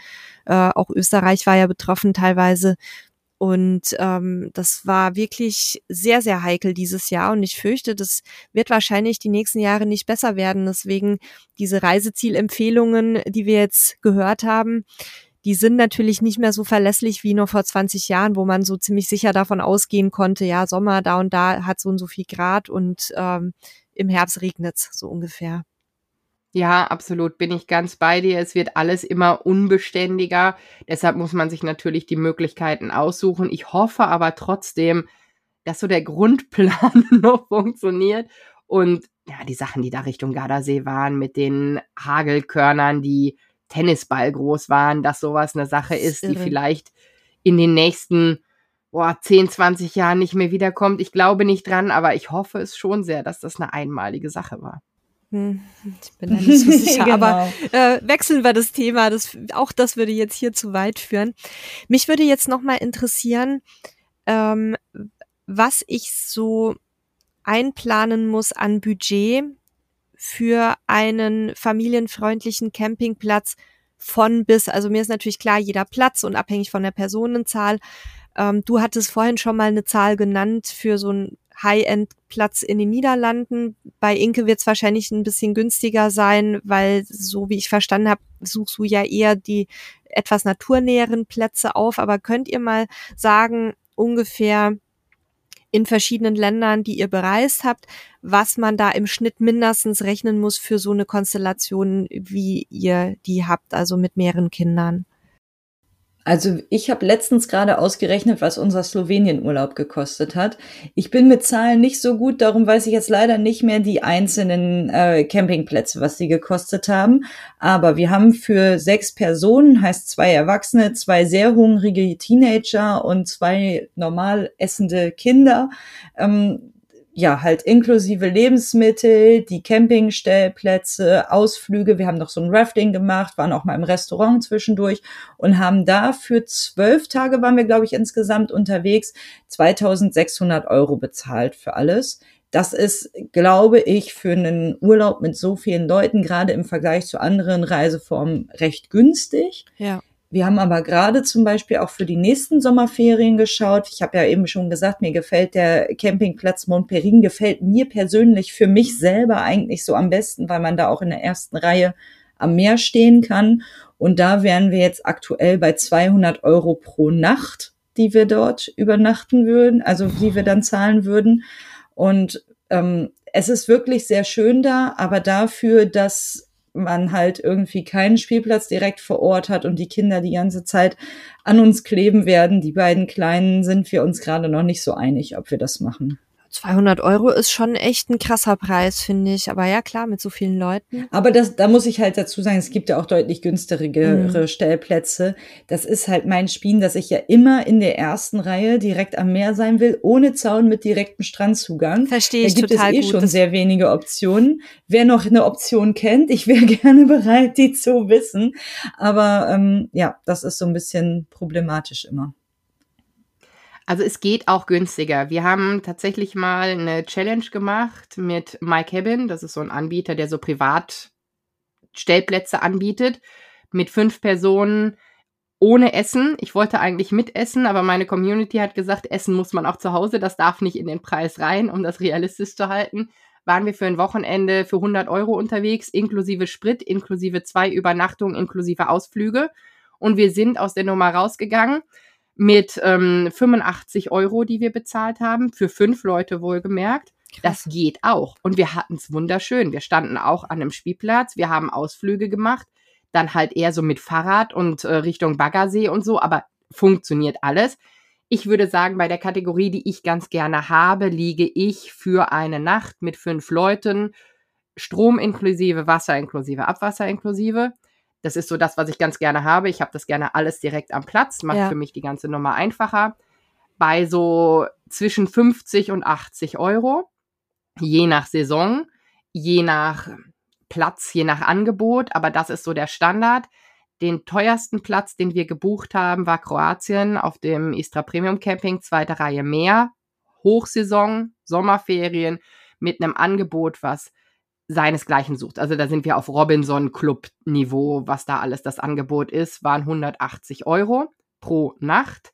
äh, auch Österreich war ja betroffen teilweise. Und ähm, das war wirklich sehr, sehr heikel dieses Jahr. Und ich fürchte, das wird wahrscheinlich die nächsten Jahre nicht besser werden. Deswegen diese Reisezielempfehlungen, die wir jetzt gehört haben, die sind natürlich nicht mehr so verlässlich wie noch vor 20 Jahren, wo man so ziemlich sicher davon ausgehen konnte, ja, Sommer da und da hat so und so viel Grad und ähm, im Herbst regnet's so ungefähr. Ja, absolut, bin ich ganz bei dir. Es wird alles immer unbeständiger. Deshalb muss man sich natürlich die Möglichkeiten aussuchen. Ich hoffe aber trotzdem, dass so der Grundplan noch funktioniert und ja, die Sachen, die da Richtung Gardasee waren, mit den Hagelkörnern, die Tennisball groß waren, dass sowas eine Sache ist, die vielleicht in den nächsten boah, 10, 20 Jahren nicht mehr wiederkommt. Ich glaube nicht dran, aber ich hoffe es schon sehr, dass das eine einmalige Sache war. Hm, ich bin da nicht so sicher, genau. aber äh, wechseln wir das Thema. Das, auch das würde jetzt hier zu weit führen. Mich würde jetzt noch mal interessieren, ähm, was ich so einplanen muss an Budget für einen familienfreundlichen Campingplatz von bis. Also mir ist natürlich klar, jeder Platz und abhängig von der Personenzahl. Ähm, du hattest vorhin schon mal eine Zahl genannt für so einen High-End-Platz in den Niederlanden. Bei Inke wird es wahrscheinlich ein bisschen günstiger sein, weil, so wie ich verstanden habe, suchst du ja eher die etwas naturnäheren Plätze auf. Aber könnt ihr mal sagen, ungefähr in verschiedenen Ländern, die ihr bereist habt, was man da im Schnitt mindestens rechnen muss für so eine Konstellation, wie ihr die habt, also mit mehreren Kindern? Also ich habe letztens gerade ausgerechnet, was unser Slowenien-Urlaub gekostet hat. Ich bin mit Zahlen nicht so gut, darum weiß ich jetzt leider nicht mehr die einzelnen äh, Campingplätze, was sie gekostet haben. Aber wir haben für sechs Personen, heißt zwei Erwachsene, zwei sehr hungrige Teenager und zwei normal essende Kinder, ähm, ja, halt inklusive Lebensmittel, die Campingstellplätze, Ausflüge. Wir haben noch so ein Rafting gemacht, waren auch mal im Restaurant zwischendurch und haben da für zwölf Tage waren wir, glaube ich, insgesamt unterwegs, 2600 Euro bezahlt für alles. Das ist, glaube ich, für einen Urlaub mit so vielen Leuten, gerade im Vergleich zu anderen Reiseformen, recht günstig. Ja. Wir haben aber gerade zum Beispiel auch für die nächsten Sommerferien geschaut. Ich habe ja eben schon gesagt, mir gefällt der Campingplatz Montperin, gefällt mir persönlich für mich selber eigentlich so am besten, weil man da auch in der ersten Reihe am Meer stehen kann. Und da wären wir jetzt aktuell bei 200 Euro pro Nacht, die wir dort übernachten würden, also die wir dann zahlen würden. Und ähm, es ist wirklich sehr schön da, aber dafür, dass man halt irgendwie keinen Spielplatz direkt vor Ort hat und die Kinder die ganze Zeit an uns kleben werden. Die beiden Kleinen sind wir uns gerade noch nicht so einig, ob wir das machen. 200 Euro ist schon echt ein krasser Preis, finde ich. Aber ja, klar, mit so vielen Leuten. Aber das, da muss ich halt dazu sagen, es gibt ja auch deutlich günstigere mhm. Stellplätze. Das ist halt mein Spiel, dass ich ja immer in der ersten Reihe direkt am Meer sein will, ohne Zaun mit direktem Strandzugang. Verstehe ich total Da gibt es eh schon sehr wenige Optionen. Wer noch eine Option kennt, ich wäre gerne bereit, die zu wissen. Aber ähm, ja, das ist so ein bisschen problematisch immer. Also es geht auch günstiger. Wir haben tatsächlich mal eine Challenge gemacht mit MyCabin. Das ist so ein Anbieter, der so Privatstellplätze anbietet. Mit fünf Personen ohne Essen. Ich wollte eigentlich mitessen, aber meine Community hat gesagt, Essen muss man auch zu Hause. Das darf nicht in den Preis rein, um das realistisch zu halten. Waren wir für ein Wochenende für 100 Euro unterwegs, inklusive Sprit, inklusive zwei Übernachtungen, inklusive Ausflüge. Und wir sind aus der Nummer rausgegangen mit ähm, 85 Euro, die wir bezahlt haben, für fünf Leute wohlgemerkt. Das geht auch. Und wir hatten es wunderschön. Wir standen auch an einem Spielplatz, wir haben Ausflüge gemacht, dann halt eher so mit Fahrrad und äh, Richtung Baggersee und so, aber funktioniert alles. Ich würde sagen, bei der Kategorie, die ich ganz gerne habe, liege ich für eine Nacht mit fünf Leuten, Strom inklusive, Wasser inklusive, Abwasser inklusive, das ist so das, was ich ganz gerne habe. Ich habe das gerne alles direkt am Platz, macht ja. für mich die ganze Nummer einfacher. Bei so zwischen 50 und 80 Euro, je nach Saison, je nach Platz, je nach Angebot, aber das ist so der Standard. Den teuersten Platz, den wir gebucht haben, war Kroatien auf dem Istra Premium Camping, zweite Reihe Meer, Hochsaison, Sommerferien mit einem Angebot, was seinesgleichen sucht. Also da sind wir auf Robinson Club Niveau, was da alles das Angebot ist, waren 180 Euro pro Nacht.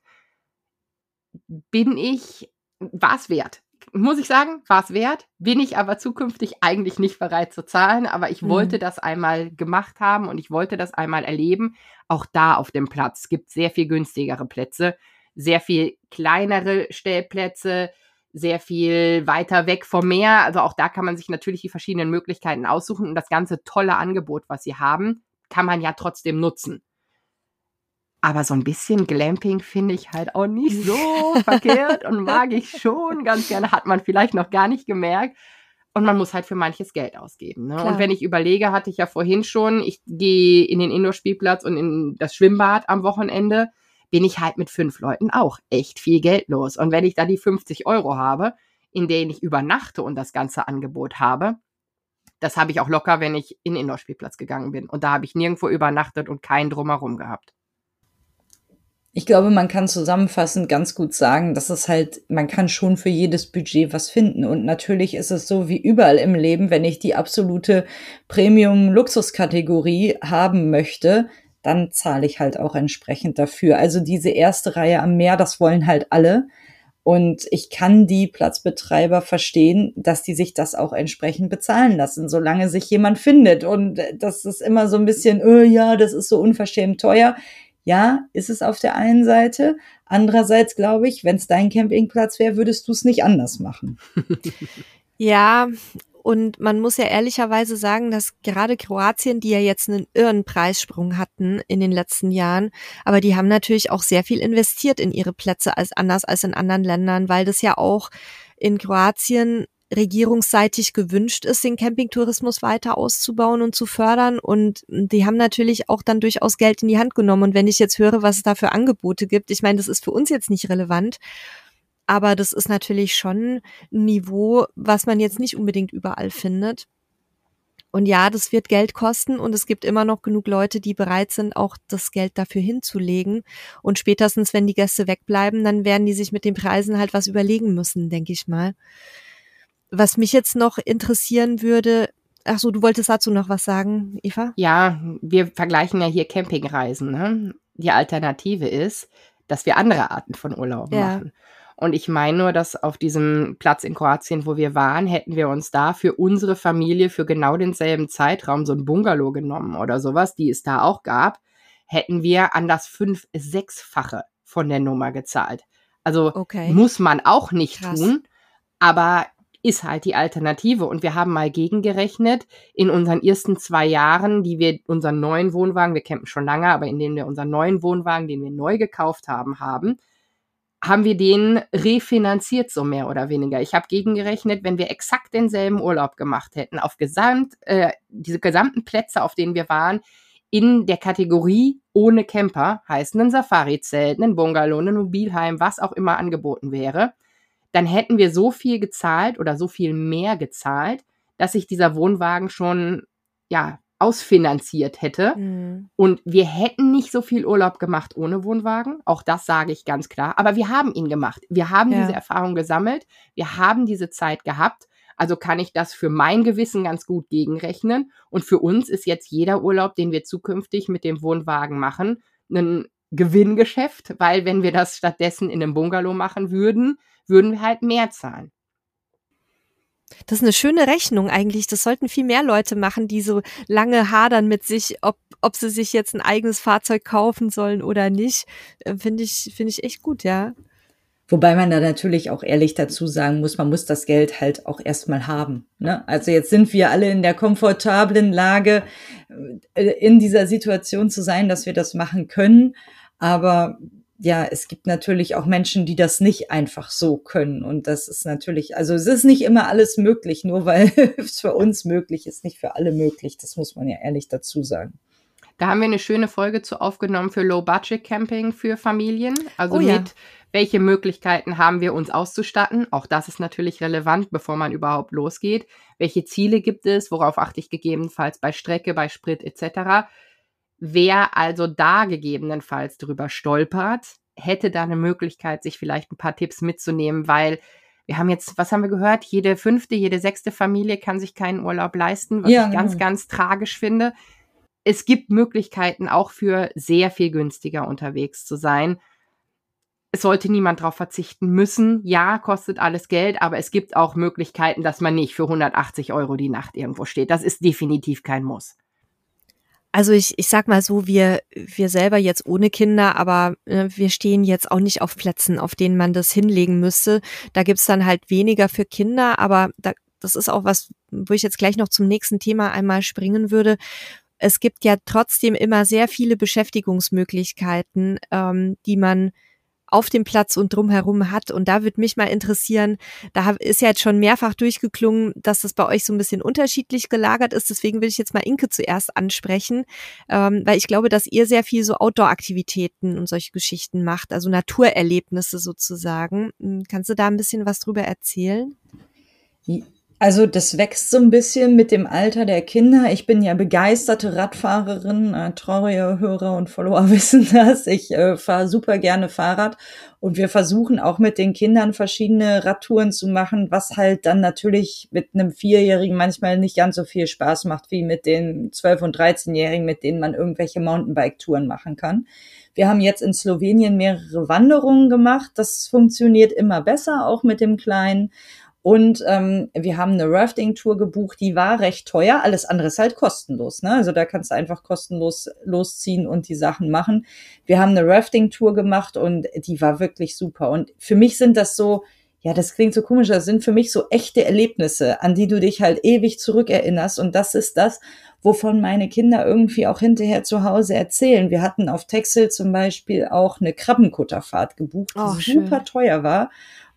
Bin ich, war es wert. Muss ich sagen, war es wert. Bin ich aber zukünftig eigentlich nicht bereit zu zahlen, aber ich mhm. wollte das einmal gemacht haben und ich wollte das einmal erleben. Auch da auf dem Platz gibt sehr viel günstigere Plätze, sehr viel kleinere Stellplätze, sehr viel weiter weg vom Meer. Also auch da kann man sich natürlich die verschiedenen Möglichkeiten aussuchen und das ganze tolle Angebot, was sie haben, kann man ja trotzdem nutzen. Aber so ein bisschen Glamping finde ich halt auch nicht so verkehrt und mag ich schon ganz gerne. Hat man vielleicht noch gar nicht gemerkt. Und man muss halt für manches Geld ausgeben. Ne? Und wenn ich überlege, hatte ich ja vorhin schon, ich gehe in den Indoor-Spielplatz und in das Schwimmbad am Wochenende, bin ich halt mit fünf Leuten auch echt viel Geld los. Und wenn ich da die 50 Euro habe, in denen ich übernachte und das ganze Angebot habe, das habe ich auch locker, wenn ich in den Indoor-Spielplatz gegangen bin. Und da habe ich nirgendwo übernachtet und keinen drumherum gehabt. Ich glaube, man kann zusammenfassend ganz gut sagen, dass es halt, man kann schon für jedes Budget was finden. Und natürlich ist es so wie überall im Leben, wenn ich die absolute Premium-Luxuskategorie haben möchte, dann zahle ich halt auch entsprechend dafür. Also diese erste Reihe am Meer, das wollen halt alle. Und ich kann die Platzbetreiber verstehen, dass die sich das auch entsprechend bezahlen lassen, solange sich jemand findet. Und das ist immer so ein bisschen, oh ja, das ist so unverschämt teuer. Ja, ist es auf der einen Seite. Andererseits glaube ich, wenn es dein Campingplatz wäre, würdest du es nicht anders machen. ja, und man muss ja ehrlicherweise sagen, dass gerade Kroatien, die ja jetzt einen irren Preissprung hatten in den letzten Jahren, aber die haben natürlich auch sehr viel investiert in ihre Plätze als anders als in anderen Ländern, weil das ja auch in Kroatien regierungsseitig gewünscht ist, den Campingtourismus weiter auszubauen und zu fördern. Und die haben natürlich auch dann durchaus Geld in die Hand genommen. Und wenn ich jetzt höre, was es da für Angebote gibt, ich meine, das ist für uns jetzt nicht relevant. Aber das ist natürlich schon ein Niveau, was man jetzt nicht unbedingt überall findet. Und ja, das wird Geld kosten und es gibt immer noch genug Leute, die bereit sind, auch das Geld dafür hinzulegen. Und spätestens, wenn die Gäste wegbleiben, dann werden die sich mit den Preisen halt was überlegen müssen, denke ich mal. Was mich jetzt noch interessieren würde, ach so, du wolltest dazu noch was sagen, Eva? Ja, wir vergleichen ja hier Campingreisen. Ne? Die Alternative ist, dass wir andere Arten von Urlaub ja. machen. Und ich meine nur, dass auf diesem Platz in Kroatien, wo wir waren, hätten wir uns da für unsere Familie für genau denselben Zeitraum so ein Bungalow genommen oder sowas, die es da auch gab, hätten wir an das fünf-, sechsfache von der Nummer gezahlt. Also okay. muss man auch nicht Krass. tun, aber ist halt die Alternative. Und wir haben mal gegengerechnet, in unseren ersten zwei Jahren, die wir unseren neuen Wohnwagen, wir campen schon lange, aber in denen wir unseren neuen Wohnwagen, den wir neu gekauft haben, haben, haben wir den refinanziert, so mehr oder weniger. Ich habe gegengerechnet, wenn wir exakt denselben Urlaub gemacht hätten, auf gesamt, äh, diese gesamten Plätze, auf denen wir waren, in der Kategorie ohne Camper, heißt ein Safari-Zelt, ein Bungalow, ein Mobilheim, was auch immer angeboten wäre, dann hätten wir so viel gezahlt oder so viel mehr gezahlt, dass sich dieser Wohnwagen schon, ja, ausfinanziert hätte. Mhm. Und wir hätten nicht so viel Urlaub gemacht ohne Wohnwagen. Auch das sage ich ganz klar. Aber wir haben ihn gemacht. Wir haben ja. diese Erfahrung gesammelt. Wir haben diese Zeit gehabt. Also kann ich das für mein Gewissen ganz gut gegenrechnen. Und für uns ist jetzt jeder Urlaub, den wir zukünftig mit dem Wohnwagen machen, ein Gewinngeschäft, weil wenn wir das stattdessen in einem Bungalow machen würden, würden wir halt mehr zahlen. Das ist eine schöne Rechnung eigentlich. Das sollten viel mehr Leute machen, die so lange hadern mit sich, ob, ob sie sich jetzt ein eigenes Fahrzeug kaufen sollen oder nicht. Äh, finde ich, finde ich echt gut, ja. Wobei man da natürlich auch ehrlich dazu sagen muss, man muss das Geld halt auch erstmal haben. Ne? Also jetzt sind wir alle in der komfortablen Lage, äh, in dieser Situation zu sein, dass wir das machen können. Aber ja, es gibt natürlich auch Menschen, die das nicht einfach so können. Und das ist natürlich, also es ist nicht immer alles möglich, nur weil es für uns möglich ist, nicht für alle möglich. Das muss man ja ehrlich dazu sagen. Da haben wir eine schöne Folge zu aufgenommen für Low-Budget-Camping für Familien. Also oh, ja. mit, welche Möglichkeiten haben wir uns auszustatten? Auch das ist natürlich relevant, bevor man überhaupt losgeht. Welche Ziele gibt es? Worauf achte ich gegebenenfalls bei Strecke, bei Sprit etc.? Wer also da gegebenenfalls drüber stolpert, hätte da eine Möglichkeit, sich vielleicht ein paar Tipps mitzunehmen, weil wir haben jetzt, was haben wir gehört? Jede fünfte, jede sechste Familie kann sich keinen Urlaub leisten, was ja, ich ganz, genau. ganz tragisch finde. Es gibt Möglichkeiten auch für sehr viel günstiger unterwegs zu sein. Es sollte niemand darauf verzichten müssen. Ja, kostet alles Geld, aber es gibt auch Möglichkeiten, dass man nicht für 180 Euro die Nacht irgendwo steht. Das ist definitiv kein Muss. Also ich, ich sag mal so, wir, wir selber jetzt ohne Kinder, aber äh, wir stehen jetzt auch nicht auf Plätzen, auf denen man das hinlegen müsste. Da gibt's dann halt weniger für Kinder, aber da, das ist auch was, wo ich jetzt gleich noch zum nächsten Thema einmal springen würde. Es gibt ja trotzdem immer sehr viele Beschäftigungsmöglichkeiten, ähm, die man auf dem Platz und drumherum hat. Und da würde mich mal interessieren, da ist ja jetzt schon mehrfach durchgeklungen, dass das bei euch so ein bisschen unterschiedlich gelagert ist. Deswegen will ich jetzt mal Inke zuerst ansprechen, ähm, weil ich glaube, dass ihr sehr viel so Outdoor-Aktivitäten und solche Geschichten macht, also Naturerlebnisse sozusagen. Hm, kannst du da ein bisschen was drüber erzählen? Also das wächst so ein bisschen mit dem Alter der Kinder. Ich bin ja begeisterte Radfahrerin. Äh, treue Hörer und Follower wissen das. Ich äh, fahre super gerne Fahrrad und wir versuchen auch mit den Kindern verschiedene Radtouren zu machen, was halt dann natürlich mit einem Vierjährigen manchmal nicht ganz so viel Spaß macht wie mit den 12- und 13-Jährigen, mit denen man irgendwelche Mountainbike-Touren machen kann. Wir haben jetzt in Slowenien mehrere Wanderungen gemacht. Das funktioniert immer besser, auch mit dem Kleinen. Und ähm, wir haben eine Rafting-Tour gebucht, die war recht teuer. Alles andere ist halt kostenlos. Ne? Also da kannst du einfach kostenlos losziehen und die Sachen machen. Wir haben eine Rafting-Tour gemacht und die war wirklich super. Und für mich sind das so, ja, das klingt so komisch, das sind für mich so echte Erlebnisse, an die du dich halt ewig zurückerinnerst. Und das ist das, wovon meine Kinder irgendwie auch hinterher zu Hause erzählen. Wir hatten auf Texel zum Beispiel auch eine Krabbenkutterfahrt gebucht, die oh, super teuer war.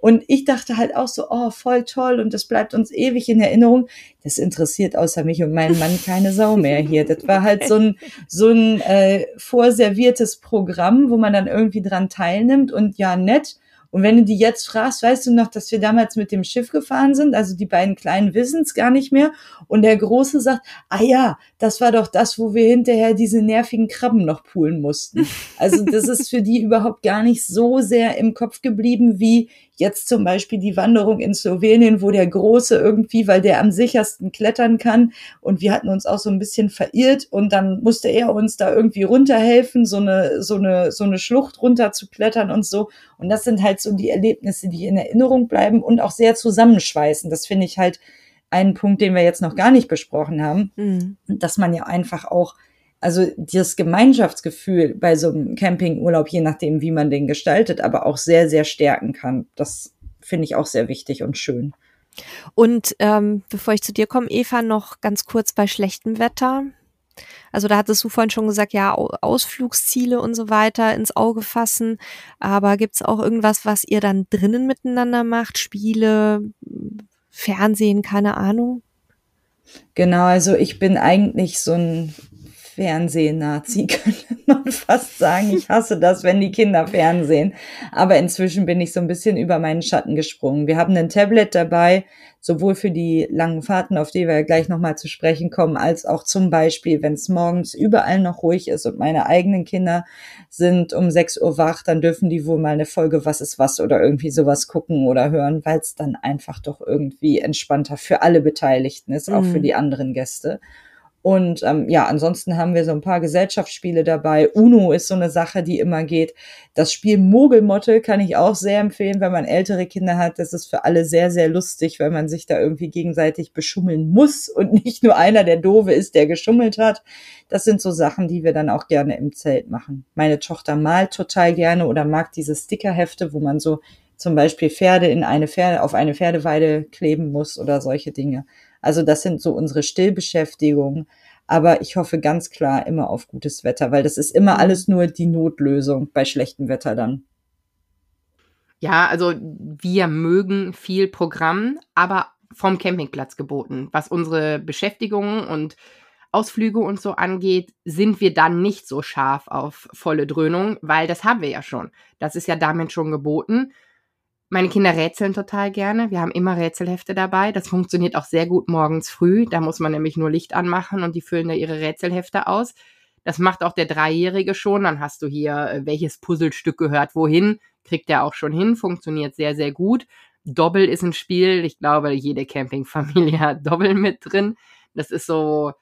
Und ich dachte halt auch so, oh, voll toll und das bleibt uns ewig in Erinnerung. Das interessiert außer mich und meinen Mann keine Sau mehr hier. Das war halt so ein, so ein äh, vorserviertes Programm, wo man dann irgendwie dran teilnimmt und ja, nett. Und wenn du die jetzt fragst, weißt du noch, dass wir damals mit dem Schiff gefahren sind? Also die beiden Kleinen wissen es gar nicht mehr. Und der Große sagt, ah ja, das war doch das, wo wir hinterher diese nervigen Krabben noch poolen mussten. Also das ist für die überhaupt gar nicht so sehr im Kopf geblieben, wie Jetzt zum Beispiel die Wanderung in Slowenien, wo der Große irgendwie, weil der am sichersten klettern kann und wir hatten uns auch so ein bisschen verirrt und dann musste er uns da irgendwie runterhelfen, so eine, so eine, so eine Schlucht runter zu klettern und so. Und das sind halt so die Erlebnisse, die in Erinnerung bleiben und auch sehr zusammenschweißen. Das finde ich halt einen Punkt, den wir jetzt noch gar nicht besprochen haben, mhm. dass man ja einfach auch also das Gemeinschaftsgefühl bei so einem Campingurlaub, je nachdem, wie man den gestaltet, aber auch sehr, sehr stärken kann. Das finde ich auch sehr wichtig und schön. Und ähm, bevor ich zu dir komme, Eva, noch ganz kurz bei schlechtem Wetter. Also da hattest du vorhin schon gesagt, ja, Ausflugsziele und so weiter ins Auge fassen. Aber gibt's auch irgendwas, was ihr dann drinnen miteinander macht? Spiele, Fernsehen, keine Ahnung? Genau, also ich bin eigentlich so ein Fernsehnazi, könnte man fast sagen. Ich hasse das, wenn die Kinder Fernsehen. Aber inzwischen bin ich so ein bisschen über meinen Schatten gesprungen. Wir haben ein Tablet dabei, sowohl für die langen Fahrten, auf die wir gleich nochmal zu sprechen kommen, als auch zum Beispiel, wenn es morgens überall noch ruhig ist und meine eigenen Kinder sind um 6 Uhr wach, dann dürfen die wohl mal eine Folge Was ist was oder irgendwie sowas gucken oder hören, weil es dann einfach doch irgendwie entspannter für alle Beteiligten ist, auch für mhm. die anderen Gäste. Und ähm, ja, ansonsten haben wir so ein paar Gesellschaftsspiele dabei. Uno ist so eine Sache, die immer geht. Das Spiel Mogelmotte kann ich auch sehr empfehlen, wenn man ältere Kinder hat. Das ist für alle sehr, sehr lustig, weil man sich da irgendwie gegenseitig beschummeln muss und nicht nur einer der Dove ist, der geschummelt hat. Das sind so Sachen, die wir dann auch gerne im Zelt machen. Meine Tochter malt total gerne oder mag diese Stickerhefte, wo man so zum Beispiel Pferde in eine Pferde, auf eine Pferdeweide kleben muss oder solche Dinge. Also das sind so unsere Stillbeschäftigungen. Aber ich hoffe ganz klar immer auf gutes Wetter, weil das ist immer mhm. alles nur die Notlösung bei schlechtem Wetter dann. Ja, also wir mögen viel Programm, aber vom Campingplatz geboten. Was unsere Beschäftigungen und Ausflüge und so angeht, sind wir dann nicht so scharf auf volle Dröhnung, weil das haben wir ja schon. Das ist ja damit schon geboten. Meine Kinder rätseln total gerne. Wir haben immer Rätselhefte dabei. Das funktioniert auch sehr gut morgens früh. Da muss man nämlich nur Licht anmachen und die füllen da ihre Rätselhefte aus. Das macht auch der Dreijährige schon. Dann hast du hier, äh, welches Puzzlestück gehört wohin. Kriegt er auch schon hin. Funktioniert sehr, sehr gut. Doppel ist ein Spiel. Ich glaube, jede Campingfamilie hat Doppel mit drin. Das ist so,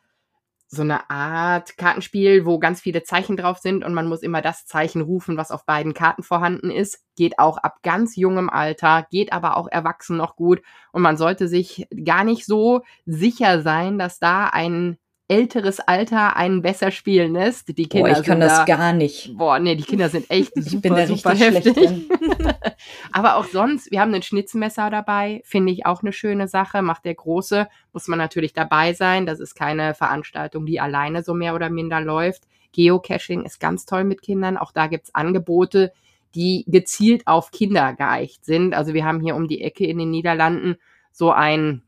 so eine Art Kartenspiel, wo ganz viele Zeichen drauf sind und man muss immer das Zeichen rufen, was auf beiden Karten vorhanden ist. Geht auch ab ganz jungem Alter, geht aber auch erwachsen noch gut und man sollte sich gar nicht so sicher sein, dass da ein älteres Alter einen besser spielen lässt. Die Kinder boah, ich kann das da, gar nicht. Boah, nee, die Kinder sind echt super, super heftig. Aber auch sonst, wir haben ein Schnitzmesser dabei, finde ich auch eine schöne Sache. Macht der Große, muss man natürlich dabei sein. Das ist keine Veranstaltung, die alleine so mehr oder minder läuft. Geocaching ist ganz toll mit Kindern. Auch da gibt's Angebote, die gezielt auf Kinder geeicht sind. Also wir haben hier um die Ecke in den Niederlanden so ein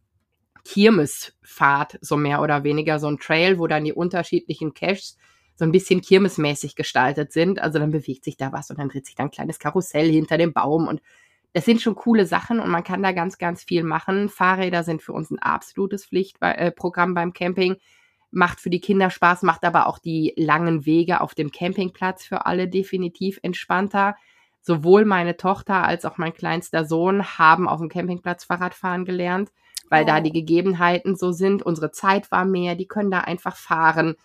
Kirmespfad, so mehr oder weniger, so ein Trail, wo dann die unterschiedlichen Caches so ein bisschen kirmesmäßig gestaltet sind. Also dann bewegt sich da was und dann dreht sich da ein kleines Karussell hinter dem Baum und das sind schon coole Sachen und man kann da ganz, ganz viel machen. Fahrräder sind für uns ein absolutes Pflichtprogramm äh, beim Camping. Macht für die Kinder Spaß, macht aber auch die langen Wege auf dem Campingplatz für alle definitiv entspannter. Sowohl meine Tochter als auch mein kleinster Sohn haben auf dem Campingplatz Fahrradfahren gelernt weil oh. da die Gegebenheiten so sind. Unsere Zeit war mehr, die können da einfach fahren.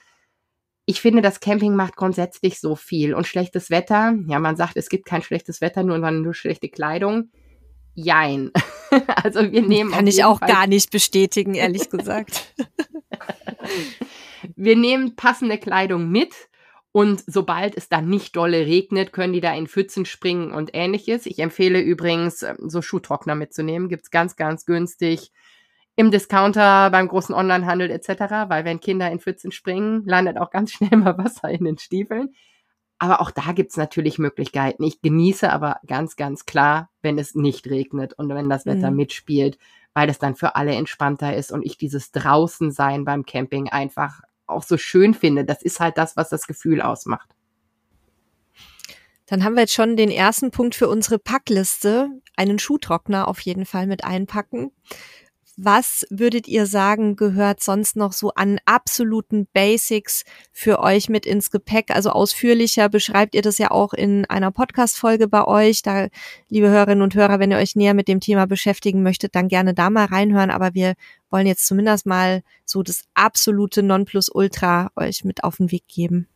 Ich finde, das Camping macht grundsätzlich so viel. Und schlechtes Wetter, ja, man sagt, es gibt kein schlechtes Wetter, nur, nur schlechte Kleidung. Jein. also wir nehmen. Kann ich auch Fall gar nicht bestätigen, ehrlich gesagt. wir nehmen passende Kleidung mit. Und sobald es dann nicht dolle regnet, können die da in Pfützen springen und ähnliches. Ich empfehle übrigens, ähm, so Schuhtrockner mitzunehmen. Gibt's ganz, ganz günstig im Discounter, beim großen Onlinehandel etc., weil wenn Kinder in Pfützen springen, landet auch ganz schnell mal Wasser in den Stiefeln. Aber auch da gibt's natürlich Möglichkeiten. Ich genieße aber ganz, ganz klar, wenn es nicht regnet und wenn das Wetter mhm. mitspielt, weil es dann für alle entspannter ist und ich dieses Draußensein beim Camping einfach auch so schön finde. Das ist halt das, was das Gefühl ausmacht. Dann haben wir jetzt schon den ersten Punkt für unsere Packliste. Einen Schuhtrockner auf jeden Fall mit einpacken. Was würdet ihr sagen, gehört sonst noch so an absoluten Basics für euch mit ins Gepäck? Also ausführlicher beschreibt ihr das ja auch in einer Podcast-Folge bei euch. Da, liebe Hörerinnen und Hörer, wenn ihr euch näher mit dem Thema beschäftigen möchtet, dann gerne da mal reinhören. Aber wir wollen jetzt zumindest mal so das absolute Nonplusultra euch mit auf den Weg geben.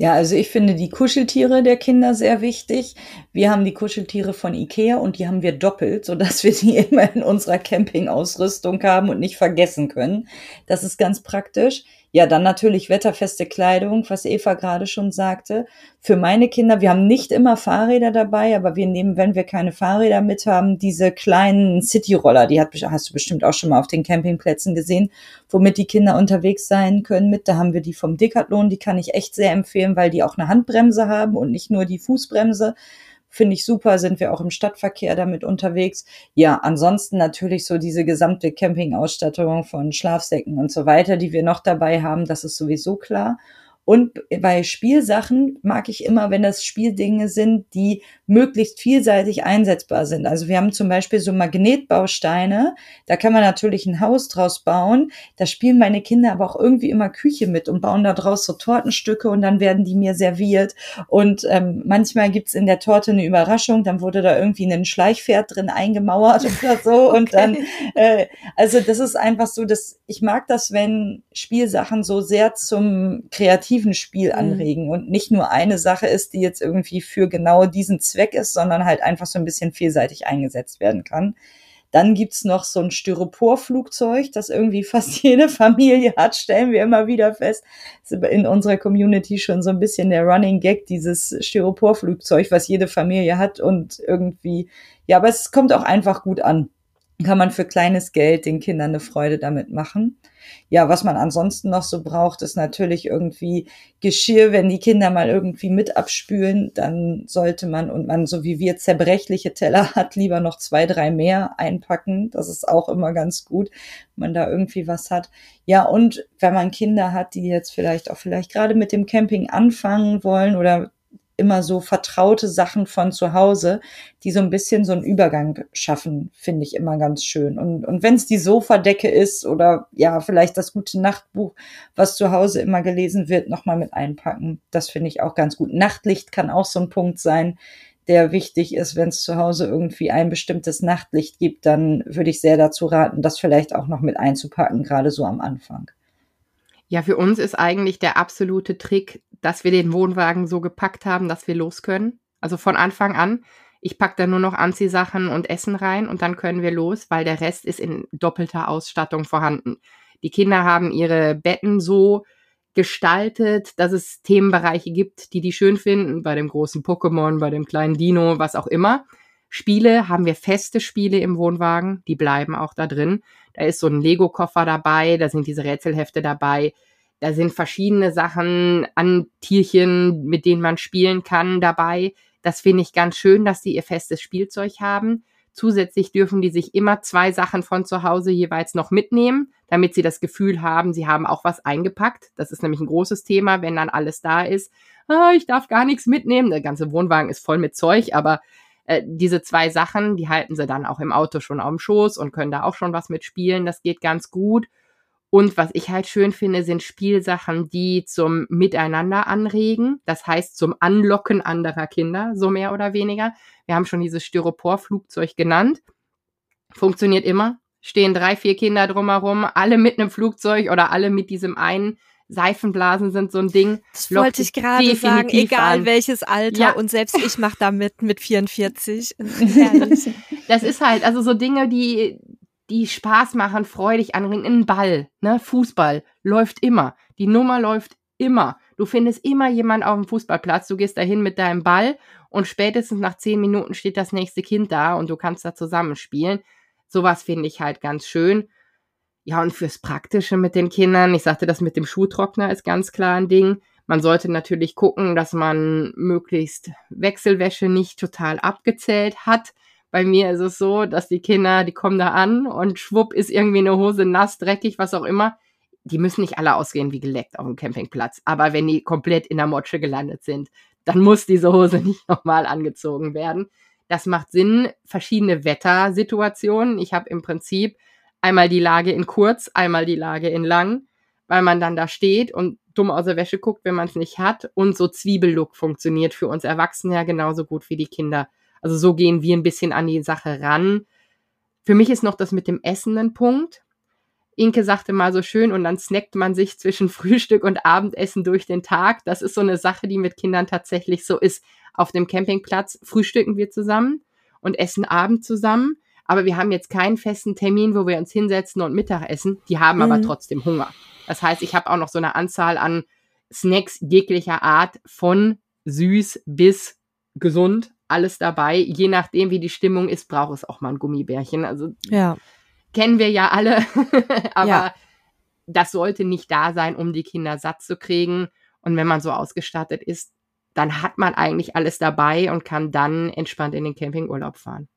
Ja, also ich finde die Kuscheltiere der Kinder sehr wichtig. Wir haben die Kuscheltiere von Ikea und die haben wir doppelt, sodass wir die immer in unserer Campingausrüstung haben und nicht vergessen können. Das ist ganz praktisch. Ja, dann natürlich wetterfeste Kleidung, was Eva gerade schon sagte. Für meine Kinder, wir haben nicht immer Fahrräder dabei, aber wir nehmen, wenn wir keine Fahrräder mit haben, diese kleinen City-Roller, die hat, hast du bestimmt auch schon mal auf den Campingplätzen gesehen, womit die Kinder unterwegs sein können mit. Da haben wir die vom Decathlon, die kann ich echt sehr empfehlen, weil die auch eine Handbremse haben und nicht nur die Fußbremse. Finde ich super, sind wir auch im Stadtverkehr damit unterwegs. Ja, ansonsten natürlich so diese gesamte Campingausstattung von Schlafsäcken und so weiter, die wir noch dabei haben, das ist sowieso klar. Und bei Spielsachen mag ich immer, wenn das Spieldinge sind, die möglichst vielseitig einsetzbar sind. Also wir haben zum Beispiel so Magnetbausteine, da kann man natürlich ein Haus draus bauen. Da spielen meine Kinder aber auch irgendwie immer Küche mit und bauen da draus so Tortenstücke und dann werden die mir serviert. Und ähm, manchmal gibt's in der Torte eine Überraschung, dann wurde da irgendwie ein Schleichpferd drin eingemauert oder so. Okay. Und dann, äh, also das ist einfach so, dass ich mag das, wenn Spielsachen so sehr zum kreativen Spiel mhm. anregen mhm. und nicht nur eine Sache ist, die jetzt irgendwie für genau diesen Zweck ist, sondern halt einfach so ein bisschen vielseitig eingesetzt werden kann. Dann gibt's noch so ein Styroporflugzeug, das irgendwie fast jede Familie hat, stellen wir immer wieder fest. Das ist in unserer Community schon so ein bisschen der Running Gag, dieses Styroporflugzeug, was jede Familie hat und irgendwie, ja, aber es kommt auch einfach gut an kann man für kleines Geld den Kindern eine Freude damit machen. Ja, was man ansonsten noch so braucht, ist natürlich irgendwie Geschirr. Wenn die Kinder mal irgendwie mit abspülen, dann sollte man und man, so wie wir zerbrechliche Teller hat, lieber noch zwei, drei mehr einpacken. Das ist auch immer ganz gut, wenn man da irgendwie was hat. Ja, und wenn man Kinder hat, die jetzt vielleicht auch vielleicht gerade mit dem Camping anfangen wollen oder immer so vertraute Sachen von zu Hause, die so ein bisschen so einen Übergang schaffen, finde ich immer ganz schön. Und, und wenn es die Sofadecke ist oder ja, vielleicht das gute Nachtbuch, was zu Hause immer gelesen wird, nochmal mit einpacken. Das finde ich auch ganz gut. Nachtlicht kann auch so ein Punkt sein, der wichtig ist, wenn es zu Hause irgendwie ein bestimmtes Nachtlicht gibt, dann würde ich sehr dazu raten, das vielleicht auch noch mit einzupacken, gerade so am Anfang. Ja, für uns ist eigentlich der absolute Trick, dass wir den Wohnwagen so gepackt haben, dass wir los können. Also von Anfang an. Ich pack da nur noch Anziehsachen und Essen rein und dann können wir los, weil der Rest ist in doppelter Ausstattung vorhanden. Die Kinder haben ihre Betten so gestaltet, dass es Themenbereiche gibt, die die schön finden, bei dem großen Pokémon, bei dem kleinen Dino, was auch immer. Spiele haben wir feste Spiele im Wohnwagen, die bleiben auch da drin. Da ist so ein Lego-Koffer dabei, da sind diese Rätselhefte dabei, da sind verschiedene Sachen an Tierchen, mit denen man spielen kann, dabei. Das finde ich ganz schön, dass die ihr festes Spielzeug haben. Zusätzlich dürfen die sich immer zwei Sachen von zu Hause jeweils noch mitnehmen, damit sie das Gefühl haben, sie haben auch was eingepackt. Das ist nämlich ein großes Thema, wenn dann alles da ist. Ah, ich darf gar nichts mitnehmen. Der ganze Wohnwagen ist voll mit Zeug, aber äh, diese zwei Sachen, die halten sie dann auch im Auto schon auf dem Schoß und können da auch schon was mitspielen. Das geht ganz gut. Und was ich halt schön finde, sind Spielsachen, die zum Miteinander anregen. Das heißt, zum Anlocken anderer Kinder, so mehr oder weniger. Wir haben schon dieses Styropor-Flugzeug genannt. Funktioniert immer. Stehen drei, vier Kinder drumherum, alle mit einem Flugzeug oder alle mit diesem einen. Seifenblasen sind so ein Ding. Das wollte ich gerade sagen, egal an. welches Alter. Ja. Und selbst ich mache damit mit 44. das ist halt, also so Dinge, die, die Spaß machen, freudig anregen. Ein Ball, ne? Fußball läuft immer. Die Nummer läuft immer. Du findest immer jemand auf dem Fußballplatz. Du gehst dahin mit deinem Ball und spätestens nach zehn Minuten steht das nächste Kind da und du kannst da zusammenspielen. Sowas finde ich halt ganz schön. Ja, und fürs Praktische mit den Kindern, ich sagte, das mit dem Schuhtrockner ist ganz klar ein Ding. Man sollte natürlich gucken, dass man möglichst Wechselwäsche nicht total abgezählt hat bei mir ist es so, dass die Kinder, die kommen da an und schwupp ist irgendwie eine Hose nass, dreckig, was auch immer. Die müssen nicht alle ausgehen wie geleckt auf dem Campingplatz. Aber wenn die komplett in der Motsche gelandet sind, dann muss diese Hose nicht nochmal angezogen werden. Das macht Sinn. Verschiedene Wettersituationen. Ich habe im Prinzip einmal die Lage in kurz, einmal die Lage in lang, weil man dann da steht und dumm aus der Wäsche guckt, wenn man es nicht hat. Und so Zwiebellook funktioniert für uns Erwachsene ja genauso gut wie die Kinder also so gehen wir ein bisschen an die Sache ran. Für mich ist noch das mit dem Essen ein Punkt. Inke sagte mal so schön, und dann snackt man sich zwischen Frühstück und Abendessen durch den Tag. Das ist so eine Sache, die mit Kindern tatsächlich so ist. Auf dem Campingplatz frühstücken wir zusammen und essen Abend zusammen. Aber wir haben jetzt keinen festen Termin, wo wir uns hinsetzen und Mittag essen. Die haben mhm. aber trotzdem Hunger. Das heißt, ich habe auch noch so eine Anzahl an Snacks jeglicher Art von süß bis gesund alles dabei. Je nachdem, wie die Stimmung ist, braucht es auch mal ein Gummibärchen. Also ja. kennen wir ja alle. Aber ja. das sollte nicht da sein, um die Kinder satt zu kriegen. Und wenn man so ausgestattet ist, dann hat man eigentlich alles dabei und kann dann entspannt in den Campingurlaub fahren.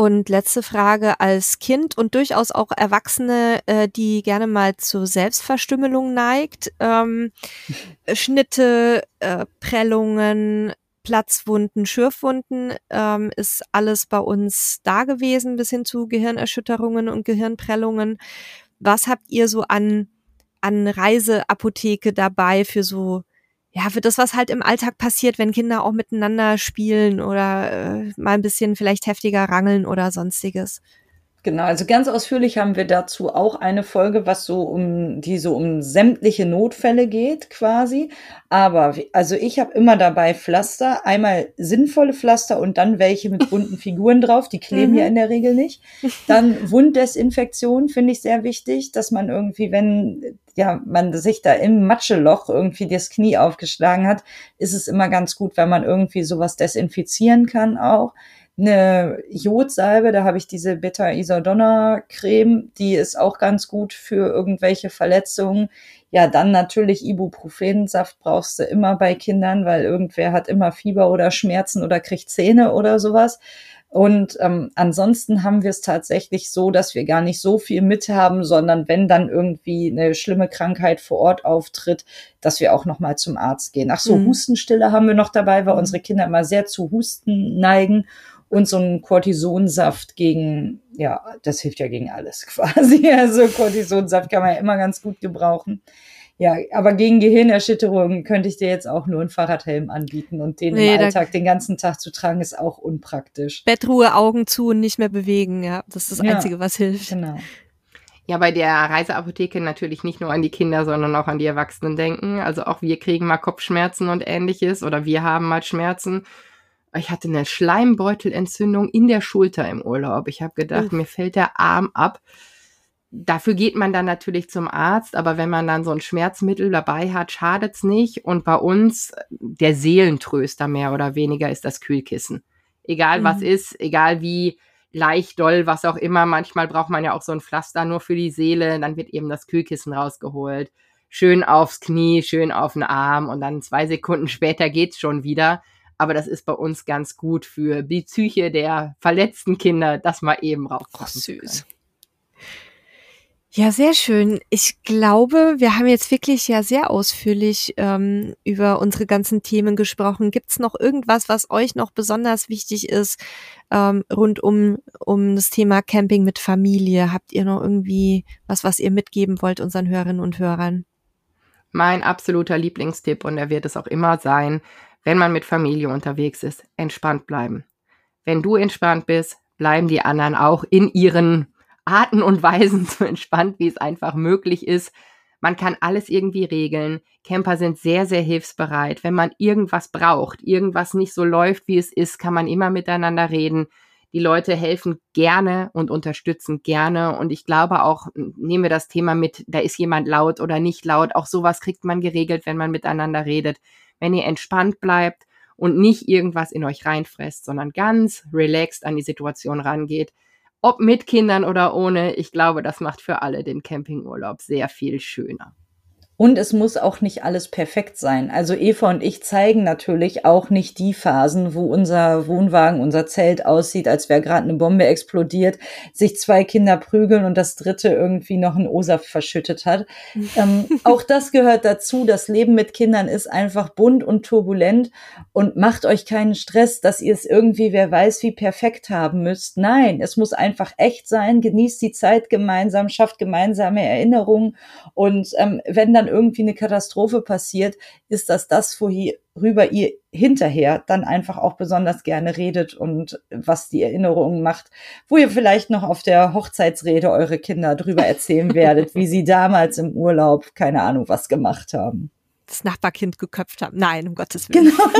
Und letzte Frage als Kind und durchaus auch Erwachsene, äh, die gerne mal zur Selbstverstümmelung neigt. Ähm, Schnitte, äh, Prellungen, Platzwunden, Schürfwunden ähm, ist alles bei uns da gewesen, bis hin zu Gehirnerschütterungen und Gehirnprellungen. Was habt ihr so an, an Reiseapotheke dabei für so, ja, für das, was halt im Alltag passiert, wenn Kinder auch miteinander spielen oder äh, mal ein bisschen vielleicht heftiger rangeln oder sonstiges? Genau, also ganz ausführlich haben wir dazu auch eine Folge, was so um die so um sämtliche Notfälle geht, quasi. Aber also ich habe immer dabei Pflaster, einmal sinnvolle Pflaster und dann welche mit bunten Figuren drauf, die kleben mhm. ja in der Regel nicht. Dann Wunddesinfektion finde ich sehr wichtig, dass man irgendwie, wenn ja man sich da im Matscheloch irgendwie das Knie aufgeschlagen hat, ist es immer ganz gut, wenn man irgendwie sowas desinfizieren kann auch eine Jodsalbe, da habe ich diese Beta-Isodonna-Creme, die ist auch ganz gut für irgendwelche Verletzungen. Ja, dann natürlich Ibuprofensaft brauchst du immer bei Kindern, weil irgendwer hat immer Fieber oder Schmerzen oder kriegt Zähne oder sowas. Und ähm, ansonsten haben wir es tatsächlich so, dass wir gar nicht so viel mit haben, sondern wenn dann irgendwie eine schlimme Krankheit vor Ort auftritt, dass wir auch noch mal zum Arzt gehen. Ach so, mhm. Hustenstille haben wir noch dabei, weil unsere Kinder immer sehr zu Husten neigen und so ein Cortisonsaft gegen, ja, das hilft ja gegen alles quasi. Also Cortisonsaft kann man ja immer ganz gut gebrauchen. Ja, aber gegen Gehirnerschütterungen könnte ich dir jetzt auch nur einen Fahrradhelm anbieten und den nee, im Alltag den ganzen Tag zu tragen ist auch unpraktisch. Bettruhe, Augen zu und nicht mehr bewegen, ja, das ist das ja, Einzige, was hilft. Genau. Ja, bei der Reiseapotheke natürlich nicht nur an die Kinder, sondern auch an die Erwachsenen denken. Also auch wir kriegen mal Kopfschmerzen und ähnliches oder wir haben mal Schmerzen ich hatte eine Schleimbeutelentzündung in der Schulter im Urlaub. Ich habe gedacht, Uff. mir fällt der Arm ab. Dafür geht man dann natürlich zum Arzt, aber wenn man dann so ein Schmerzmittel dabei hat, schadet's nicht. Und bei uns der Seelentröster mehr oder weniger ist das Kühlkissen. Egal mhm. was ist, egal wie leicht doll, was auch immer. Manchmal braucht man ja auch so ein Pflaster nur für die Seele. Dann wird eben das Kühlkissen rausgeholt. Schön aufs Knie, schön auf den Arm und dann zwei Sekunden später geht's schon wieder. Aber das ist bei uns ganz gut für die Psyche der verletzten Kinder, das mal eben rauf. Oh, süß. Ja, sehr schön. Ich glaube, wir haben jetzt wirklich ja sehr ausführlich ähm, über unsere ganzen Themen gesprochen. Gibt es noch irgendwas, was euch noch besonders wichtig ist ähm, rund um, um das Thema Camping mit Familie? Habt ihr noch irgendwie was, was ihr mitgeben wollt unseren Hörerinnen und Hörern? Mein absoluter Lieblingstipp und er wird es auch immer sein, wenn man mit Familie unterwegs ist, entspannt bleiben. Wenn du entspannt bist, bleiben die anderen auch in ihren Arten und Weisen so entspannt, wie es einfach möglich ist. Man kann alles irgendwie regeln. Camper sind sehr, sehr hilfsbereit. Wenn man irgendwas braucht, irgendwas nicht so läuft, wie es ist, kann man immer miteinander reden. Die Leute helfen gerne und unterstützen gerne. Und ich glaube auch, nehmen wir das Thema mit, da ist jemand laut oder nicht laut. Auch sowas kriegt man geregelt, wenn man miteinander redet. Wenn ihr entspannt bleibt und nicht irgendwas in euch reinfresst, sondern ganz relaxed an die Situation rangeht, ob mit Kindern oder ohne, ich glaube, das macht für alle den Campingurlaub sehr viel schöner. Und es muss auch nicht alles perfekt sein. Also Eva und ich zeigen natürlich auch nicht die Phasen, wo unser Wohnwagen, unser Zelt aussieht, als wäre gerade eine Bombe explodiert, sich zwei Kinder prügeln und das dritte irgendwie noch einen O-Saft verschüttet hat. ähm, auch das gehört dazu. Das Leben mit Kindern ist einfach bunt und turbulent und macht euch keinen Stress, dass ihr es irgendwie, wer weiß, wie perfekt haben müsst. Nein, es muss einfach echt sein. Genießt die Zeit gemeinsam, schafft gemeinsame Erinnerungen und ähm, wenn dann irgendwie eine Katastrophe passiert, ist das das, worüber ihr hinterher dann einfach auch besonders gerne redet und was die Erinnerungen macht, wo ihr vielleicht noch auf der Hochzeitsrede eure Kinder drüber erzählen werdet, wie sie damals im Urlaub keine Ahnung was gemacht haben das Nachbarkind geköpft haben. Nein, um Gottes Willen. Genau.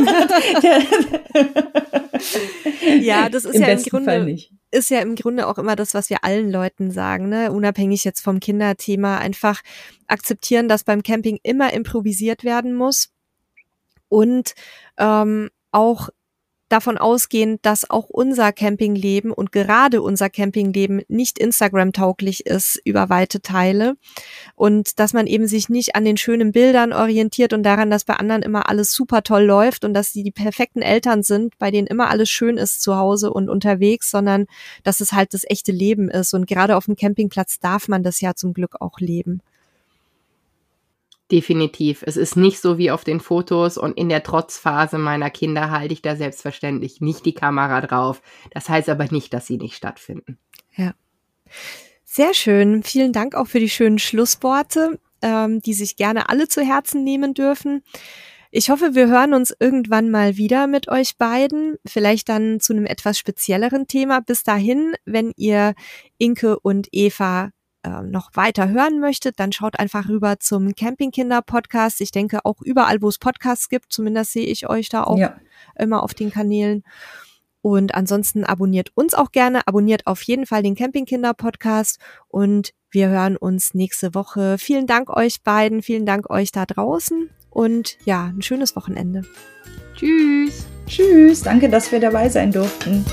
ja, das ist Im ja im Grunde ist ja im Grunde auch immer das, was wir allen Leuten sagen, ne? Unabhängig jetzt vom Kinderthema, einfach akzeptieren, dass beim Camping immer improvisiert werden muss und ähm, auch davon ausgehen, dass auch unser Campingleben und gerade unser Campingleben nicht Instagram-tauglich ist über weite Teile und dass man eben sich nicht an den schönen Bildern orientiert und daran, dass bei anderen immer alles super toll läuft und dass sie die perfekten Eltern sind, bei denen immer alles schön ist zu Hause und unterwegs, sondern dass es halt das echte Leben ist und gerade auf dem Campingplatz darf man das ja zum Glück auch leben. Definitiv. Es ist nicht so wie auf den Fotos und in der Trotzphase meiner Kinder halte ich da selbstverständlich nicht die Kamera drauf. Das heißt aber nicht, dass sie nicht stattfinden. Ja. Sehr schön. Vielen Dank auch für die schönen Schlussworte, ähm, die sich gerne alle zu Herzen nehmen dürfen. Ich hoffe, wir hören uns irgendwann mal wieder mit euch beiden, vielleicht dann zu einem etwas spezielleren Thema. Bis dahin, wenn ihr Inke und Eva äh, noch weiter hören möchtet, dann schaut einfach rüber zum Campingkinder-Podcast. Ich denke auch überall, wo es Podcasts gibt, zumindest sehe ich euch da auch ja. immer auf den Kanälen. Und ansonsten abonniert uns auch gerne, abonniert auf jeden Fall den Campingkinder-Podcast und wir hören uns nächste Woche. Vielen Dank euch beiden, vielen Dank euch da draußen und ja, ein schönes Wochenende. Tschüss. Tschüss, danke, dass wir dabei sein durften.